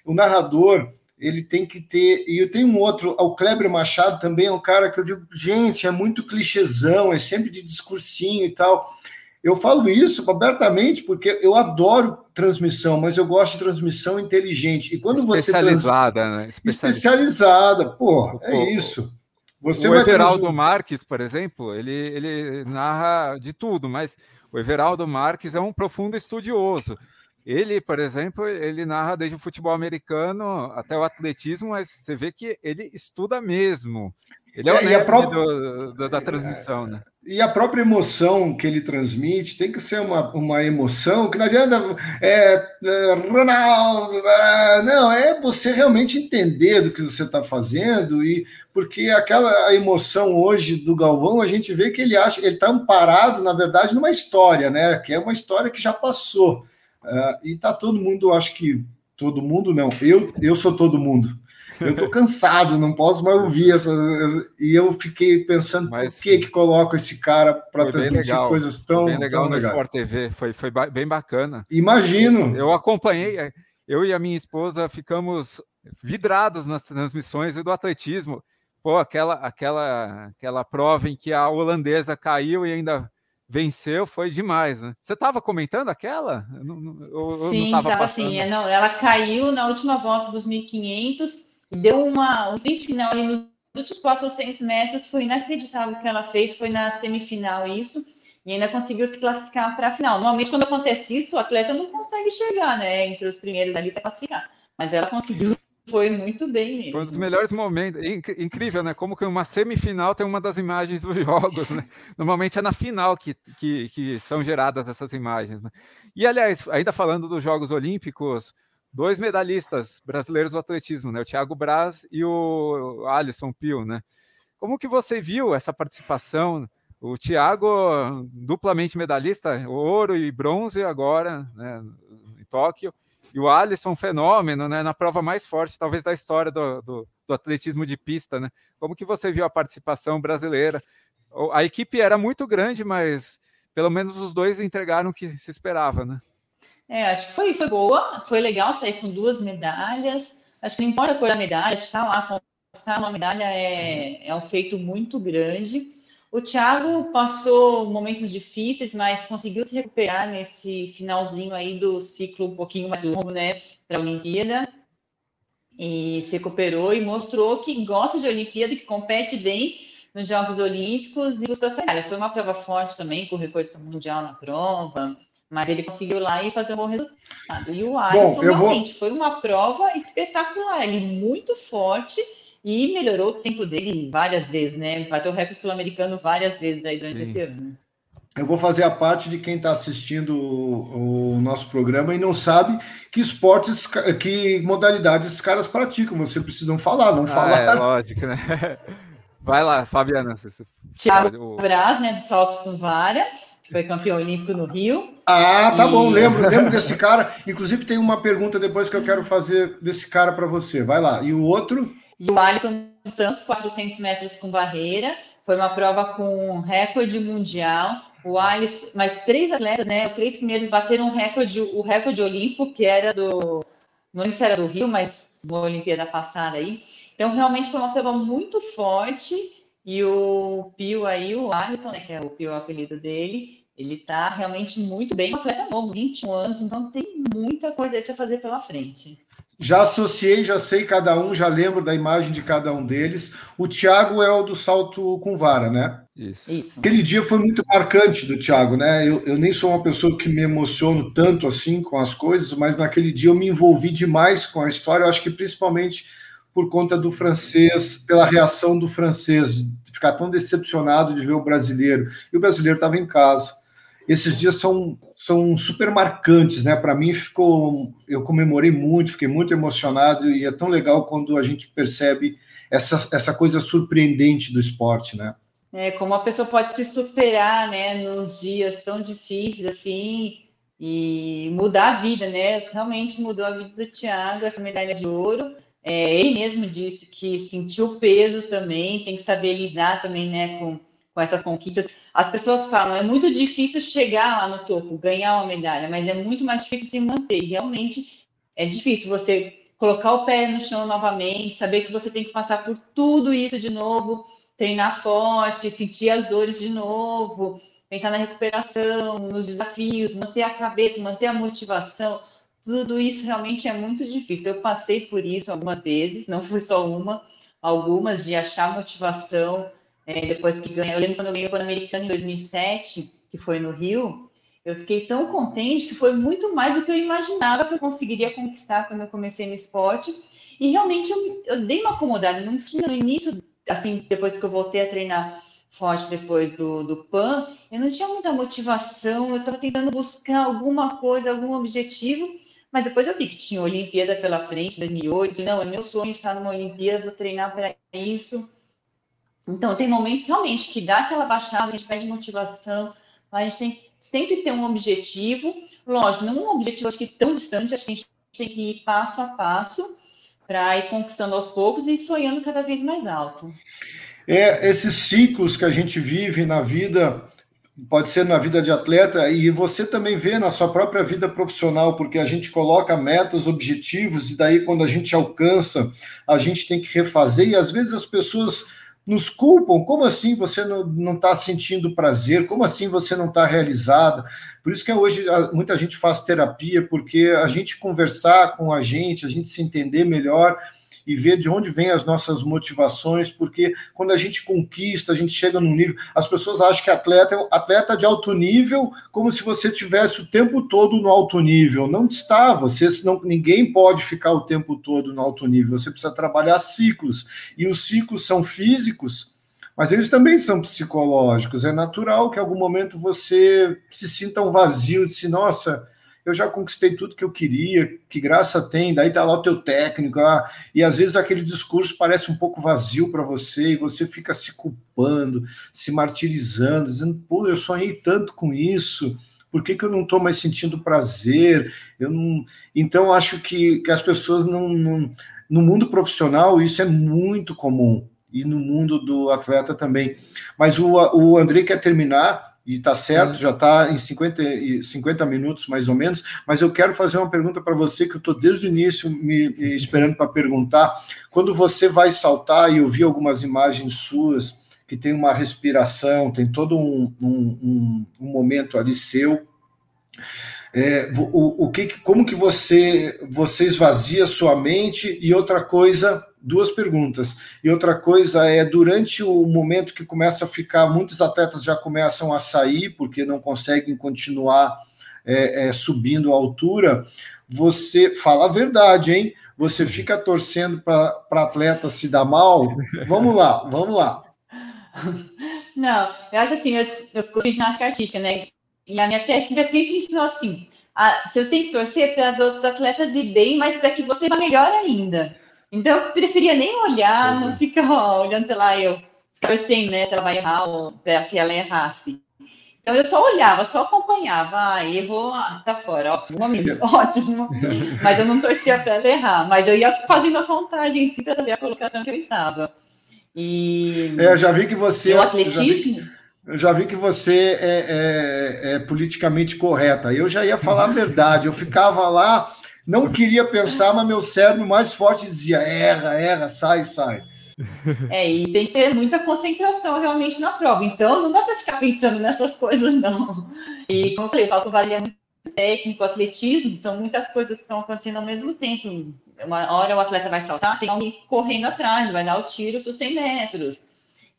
O narrador, ele tem que ter. E eu tenho um outro, o Kleber Machado também é um cara que eu digo, gente, é muito clichêzão, é sempre de discursinho e tal Eu falo isso abertamente porque eu adoro transmissão, mas eu gosto de transmissão inteligente. E quando
especializada,
você
trans... né?
Especializada, especializada, pô, é isso.
Você o Everaldo trans... Marques, por exemplo, ele, ele narra de tudo, mas o Everaldo Marques é um profundo estudioso. Ele, por exemplo, ele narra desde o futebol americano até o atletismo, mas você vê que ele estuda mesmo. Ele é, é o nerd própria... do, do, da transmissão, né?
E a própria emoção que ele transmite tem que ser uma, uma emoção que não adianta. É, é, Ronaldo, é, não, é você realmente entender do que você está fazendo, e porque aquela emoção hoje do Galvão, a gente vê que ele acha ele está amparado, na verdade, numa história, né? Que é uma história que já passou. Uh, e tá todo mundo, acho que todo mundo não, eu, eu sou todo mundo eu tô cansado, não posso mais ouvir essa. E eu fiquei pensando Mas, por que que coloco esse cara para transmitir legal, coisas tão.
Foi bem legal tão no legais. Sport TV, foi, foi bem bacana.
Imagino.
Eu acompanhei, é, eu e a minha esposa ficamos vidrados nas transmissões do atletismo. Pô, aquela, aquela, aquela prova em que a holandesa caiu e ainda venceu foi demais, né? Você estava comentando aquela?
Eu, Sim, estava assim. Não, ela caiu na última volta dos 1500 deu uma, um sprint final ali nos últimos 400 metros, foi inacreditável o que ela fez, foi na semifinal isso, e ainda conseguiu se classificar para a final. Normalmente, quando acontece isso, o atleta não consegue chegar, né, entre os primeiros ali para classificar, mas ela conseguiu foi muito bem mesmo.
Um dos melhores momentos. Incrível, né? Como que uma semifinal tem uma das imagens dos jogos, né? (laughs) Normalmente é na final que, que, que são geradas essas imagens, né? E, aliás, ainda falando dos Jogos Olímpicos, dois medalhistas brasileiros do atletismo, né? O Thiago Braz e o Alisson Pio, né? Como que você viu essa participação? O Thiago, duplamente medalhista, ouro e bronze agora, né, em Tóquio, e o Alisson, fenômeno, né, na prova mais forte, talvez, da história do, do, do atletismo de pista, né? Como que você viu a participação brasileira? A equipe era muito grande, mas pelo menos os dois entregaram o que se esperava, né?
É, acho que foi, foi boa, foi legal sair com duas medalhas. Acho que não importa a cor da medalha, estar lá conquistar uma medalha é, é um feito muito grande. O Thiago passou momentos difíceis, mas conseguiu se recuperar nesse finalzinho aí do ciclo um pouquinho mais longo, né, para a Olimpíada. E se recuperou e mostrou que gosta de Olimpíada, que compete bem nos Jogos Olímpicos e buscou essa. Foi uma prova forte também, com recurso mundial na prova. Mas ele conseguiu lá e fazer um bom resultado. E o Alisson realmente vou... foi uma prova espetacular, ele muito forte e melhorou o tempo dele várias vezes, né? Bateu o recorde sul-americano várias vezes aí durante Sim. esse ano.
Eu vou fazer a parte de quem está assistindo o, o, nosso programa e não sabe que esportes, que modalidades esses caras praticam. Você precisam falar, não ah, falar. É,
lógico, né? (laughs) Vai lá, Fabiana.
Tiago Braz, né, de salto com vara foi campeão olímpico no Rio.
Ah, tá e... bom, lembro, lembro desse cara. Inclusive, tem uma pergunta depois que eu quero fazer desse cara para você. Vai lá. E o outro?
E o Alisson Santos, 400 metros com barreira. Foi uma prova com recorde mundial. O Alisson, mas três atletas, né? Os três primeiros bateram o recorde, o recorde olímpico, que era do. Não lembro se era do Rio, mas uma Olimpíada passada aí. Então, realmente foi uma prova muito forte. E o Pio aí, o Alisson, né, que é o Pio, é o apelido dele, ele está realmente muito bem, um atleta novo, 21 anos, então tem muita coisa aí para fazer pela frente.
Já associei, já sei cada um, já lembro da imagem de cada um deles. O Thiago é o do salto com vara, né?
Isso.
Isso. Aquele dia foi muito marcante do Thiago, né? Eu, eu nem sou uma pessoa que me emociono tanto assim com as coisas, mas naquele dia eu me envolvi demais com a história. Eu acho que principalmente por conta do francês, pela reação do francês, de ficar tão decepcionado de ver o brasileiro. E o brasileiro estava em casa esses dias são, são super marcantes, né? Para mim ficou, eu comemorei muito, fiquei muito emocionado e é tão legal quando a gente percebe essa, essa coisa surpreendente do esporte, né?
É, como a pessoa pode se superar, né, nos dias tão difíceis assim e mudar a vida, né? Realmente mudou a vida do Thiago, essa medalha de ouro. É, ele mesmo disse que sentiu peso também, tem que saber lidar também, né, com, com essas conquistas. As pessoas falam, é muito difícil chegar lá no topo, ganhar uma medalha, mas é muito mais difícil se manter. Realmente é difícil você colocar o pé no chão novamente, saber que você tem que passar por tudo isso de novo, treinar forte, sentir as dores de novo. pensar na recuperação, nos desafios, manter a cabeça, manter a motivação, tudo isso realmente é muito difícil. Eu passei por isso algumas vezes, não foi só uma, algumas, de achar motivação é, depois que ganhei. Eu lembro quando eu ganhei o Pan-Americano em 2007, que foi no Rio, eu fiquei tão contente que foi muito mais do que eu imaginava que eu conseguiria conquistar quando eu comecei no esporte. E realmente eu, eu dei uma acomodada, não tinha no início, assim, depois que eu voltei a treinar forte depois do, do PAN, eu não tinha muita motivação, eu estava tentando buscar alguma coisa, algum objetivo, mas depois eu vi que tinha Olimpíada pela frente, 2008, não, é meu sonho estar numa Olimpíada, vou treinar para isso. Então, tem momentos realmente que dá aquela baixada, a gente perde motivação, mas a gente tem que sempre ter um objetivo, lógico, não um objetivo acho que tão distante, acho que a gente tem que ir passo a passo para ir conquistando aos poucos e sonhando cada vez mais alto.
É, esses ciclos que a gente vive na vida, pode ser na vida de atleta, e você também vê na sua própria vida profissional, porque a gente coloca metas, objetivos, e daí quando a gente alcança, a gente tem que refazer, e às vezes as pessoas nos culpam. Como assim você não está sentindo prazer? Como assim você não está realizada? Por isso que hoje muita gente faz terapia, porque a gente conversar com a gente, a gente se entender melhor e ver de onde vêm as nossas motivações, porque quando a gente conquista, a gente chega num nível. As pessoas acham que atleta é atleta de alto nível, como se você tivesse o tempo todo no alto nível. Não está, você não, ninguém pode ficar o tempo todo no alto nível. Você precisa trabalhar ciclos. E os ciclos são físicos, mas eles também são psicológicos. É natural que em algum momento você se sinta um vazio, de se, nossa, eu já conquistei tudo que eu queria, que graça tem, daí tá lá o teu técnico, ah, e às vezes aquele discurso parece um pouco vazio para você, e você fica se culpando, se martirizando, dizendo, pô, eu sonhei tanto com isso, por que, que eu não estou mais sentindo prazer? Eu não... Então, acho que, que as pessoas não, não. No mundo profissional, isso é muito comum, e no mundo do atleta também. Mas o, o André quer terminar e está certo, já está em 50, 50 minutos mais ou menos, mas eu quero fazer uma pergunta para você que eu estou desde o início me, me esperando para perguntar. Quando você vai saltar, e eu vi algumas imagens suas que tem uma respiração, tem todo um, um, um, um momento ali seu. É, o, o que, como que você você esvazia sua mente e outra coisa duas perguntas. E outra coisa é, durante o momento que começa a ficar, muitos atletas já começam a sair porque não conseguem continuar é, é, subindo a altura, você fala a verdade, hein? Você fica torcendo para atleta se dar mal? Vamos lá, vamos lá. (laughs)
Não, eu acho assim, eu, eu fiz ginástica artística, né? E a minha técnica sempre ensinou assim: a, você tem que torcer para as outras atletas ir bem, mas para que você vá melhor ainda. Então, eu preferia nem olhar, uhum. não ficar olhando, sei lá, eu assim, né, se ela vai errar ou para que ela errasse. Então, eu só olhava, só acompanhava. Ah, errou, ah, tá fora, ótimo, (laughs) ótimo. Mas eu não torcia para ela errar, mas eu ia fazendo a contagem sim para saber a colocação que eu estava.
E... É, eu já vi que você. O atletismo. Eu já vi que você é, é, é, politicamente correta. Eu já ia falar a verdade. Eu ficava lá não queria pensar, mas meu cérebro mais forte dizia: erra, erra, sai, sai.
É, e tem que ter muita concentração realmente na prova. Então, não dá para ficar pensando nessas coisas, não. E, como eu falei, o salto é muito técnico, atletismo, são muitas coisas que estão acontecendo ao mesmo tempo. Uma hora o atleta vai saltar, tem alguém correndo atrás, vai dar o tiro para os 100 metros.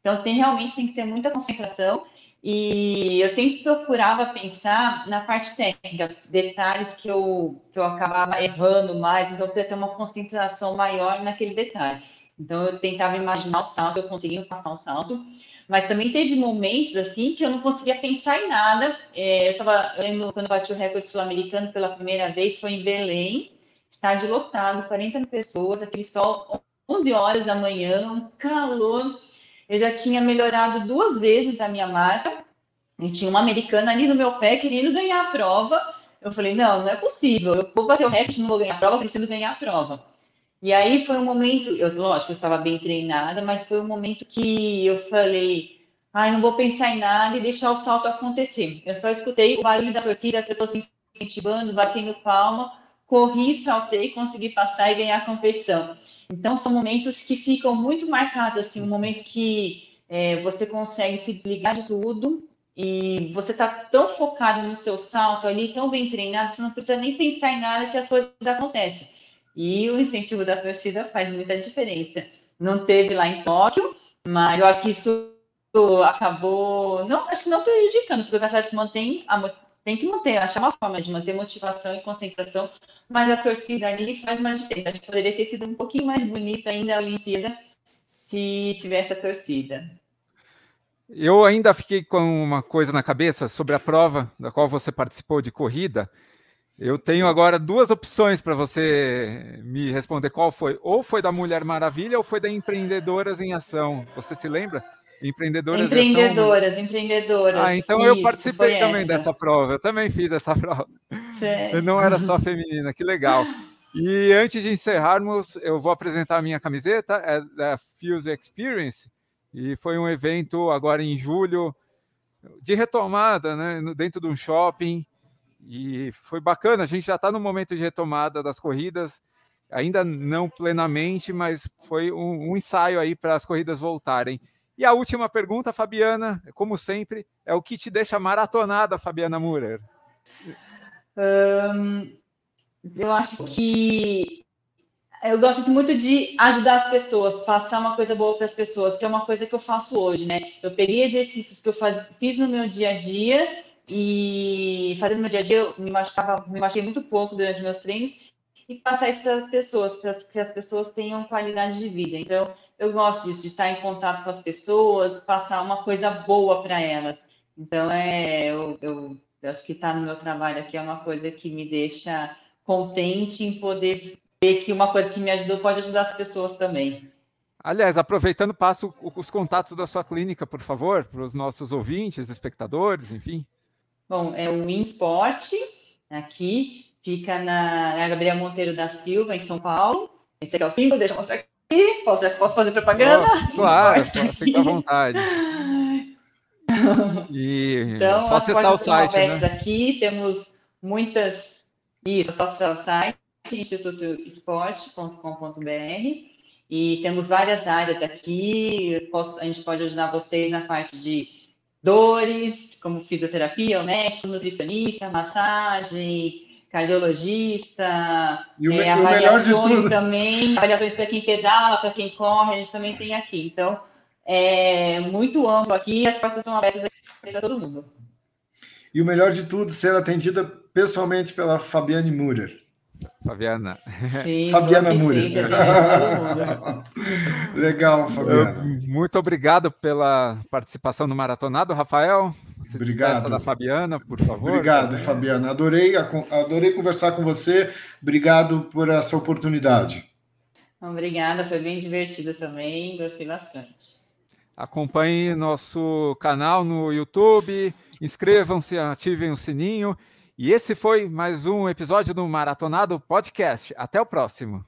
Então, tem realmente tem que ter muita concentração. E eu sempre procurava pensar na parte técnica, detalhes que eu, que eu acabava errando mais, então eu ter uma concentração maior naquele detalhe. Então eu tentava imaginar o salto, eu conseguia passar o salto, mas também teve momentos assim que eu não conseguia pensar em nada. É, eu estava, lembro quando eu bati o recorde sul-americano pela primeira vez, foi em Belém, estádio lotado, 40 mil pessoas, aquele sol, 11 horas da manhã, um calor eu já tinha melhorado duas vezes a minha marca e tinha uma americana ali no meu pé querendo ganhar a prova. Eu falei, não, não é possível, eu vou bater o recorde, não vou ganhar a prova, preciso ganhar a prova. E aí foi um momento, eu, lógico, eu estava bem treinada, mas foi um momento que eu falei, ai, não vou pensar em nada e deixar o salto acontecer. Eu só escutei o barulho da torcida, as pessoas me incentivando, batendo palma, corri, saltei, consegui passar e ganhar a competição. Então, são momentos que ficam muito marcados, assim, um momento que é, você consegue se desligar de tudo e você está tão focado no seu salto ali, tão bem treinado, você não precisa nem pensar em nada que as coisas acontecem. E o incentivo da torcida faz muita diferença. Não teve lá em Tóquio, mas eu acho que isso acabou, não, acho que não prejudicando, porque os atletas mantêm, a, tem que manter, achar uma forma de manter motivação e concentração, mas a torcida ali faz uma diferença. Acho que poderia ter sido um pouquinho mais bonita ainda a Olimpíada se tivesse a torcida.
Eu ainda fiquei com uma coisa na cabeça sobre a prova da qual você participou de corrida. Eu tenho agora duas opções para você me responder qual foi. Ou foi da Mulher Maravilha ou foi da Empreendedoras em Ação. Você se lembra?
Empreendedoras Empreendedoras, ação... empreendedoras.
Ah, então Isso, eu participei também essa. dessa prova. Eu também fiz essa (laughs) prova. Certo. Não era só (laughs) feminina, que legal. E antes de encerrarmos, eu vou apresentar a minha camiseta, é da Fuse Experience, e foi um evento agora em julho de retomada, né, dentro de um shopping. E foi bacana, a gente já está no momento de retomada das corridas, ainda não plenamente, mas foi um, um ensaio aí para as corridas voltarem. E a última pergunta, Fabiana, como sempre, é o que te deixa maratonada, Fabiana Murer?
Eu acho que eu gosto muito de ajudar as pessoas, passar uma coisa boa para as pessoas, que é uma coisa que eu faço hoje, né? Eu peguei exercícios que eu faz, fiz no meu dia a dia e fazendo meu dia a dia, eu me machucava, me machuquei muito pouco durante meus treinos e passar isso para as pessoas, para que as pessoas tenham qualidade de vida. Então, eu gosto disso, de estar em contato com as pessoas, passar uma coisa boa para elas. Então, é, eu, eu, eu acho que estar tá no meu trabalho aqui é uma coisa que me deixa contente em poder ver que uma coisa que me ajudou pode ajudar as pessoas também.
Aliás, aproveitando, passo os contatos da sua clínica, por favor, para os nossos ouvintes, espectadores, enfim.
Bom, é o InSport, aqui, fica na, Gabriel Monteiro da Silva, em São Paulo. Esse aqui é o símbolo, deixa eu mostrar aqui. Posso, posso fazer propaganda?
Oh, claro, fica à vontade.
E então, só acessar o site. Né? aqui, temos muitas. Isso, só acessar o site, institutoesporte.com.br. E temos várias áreas aqui. Posso, a gente pode ajudar vocês na parte de dores, como fisioterapia, médico, nutricionista, massagem, cardiologista,
e o, é, avaliações
também, avaliações para quem pedala, para quem corre, a gente também tem aqui. Então, é muito amplo aqui, as portas estão abertas para todo mundo.
E o melhor de tudo, ser atendida pessoalmente pela Fabiane Murer.
Fabiana.
Sim, Fabiana Múria. (laughs) Legal, Fabiana.
Muito obrigado pela participação no Maratonado, Rafael.
Se obrigado.
da Fabiana, por favor.
Obrigado, Fabiana. Adorei, adorei conversar com você. Obrigado por essa oportunidade.
Obrigada, foi bem divertido também, gostei bastante.
Acompanhe nosso canal no YouTube, inscrevam-se, ativem o sininho e esse foi mais um episódio do Maratonado Podcast. Até o próximo.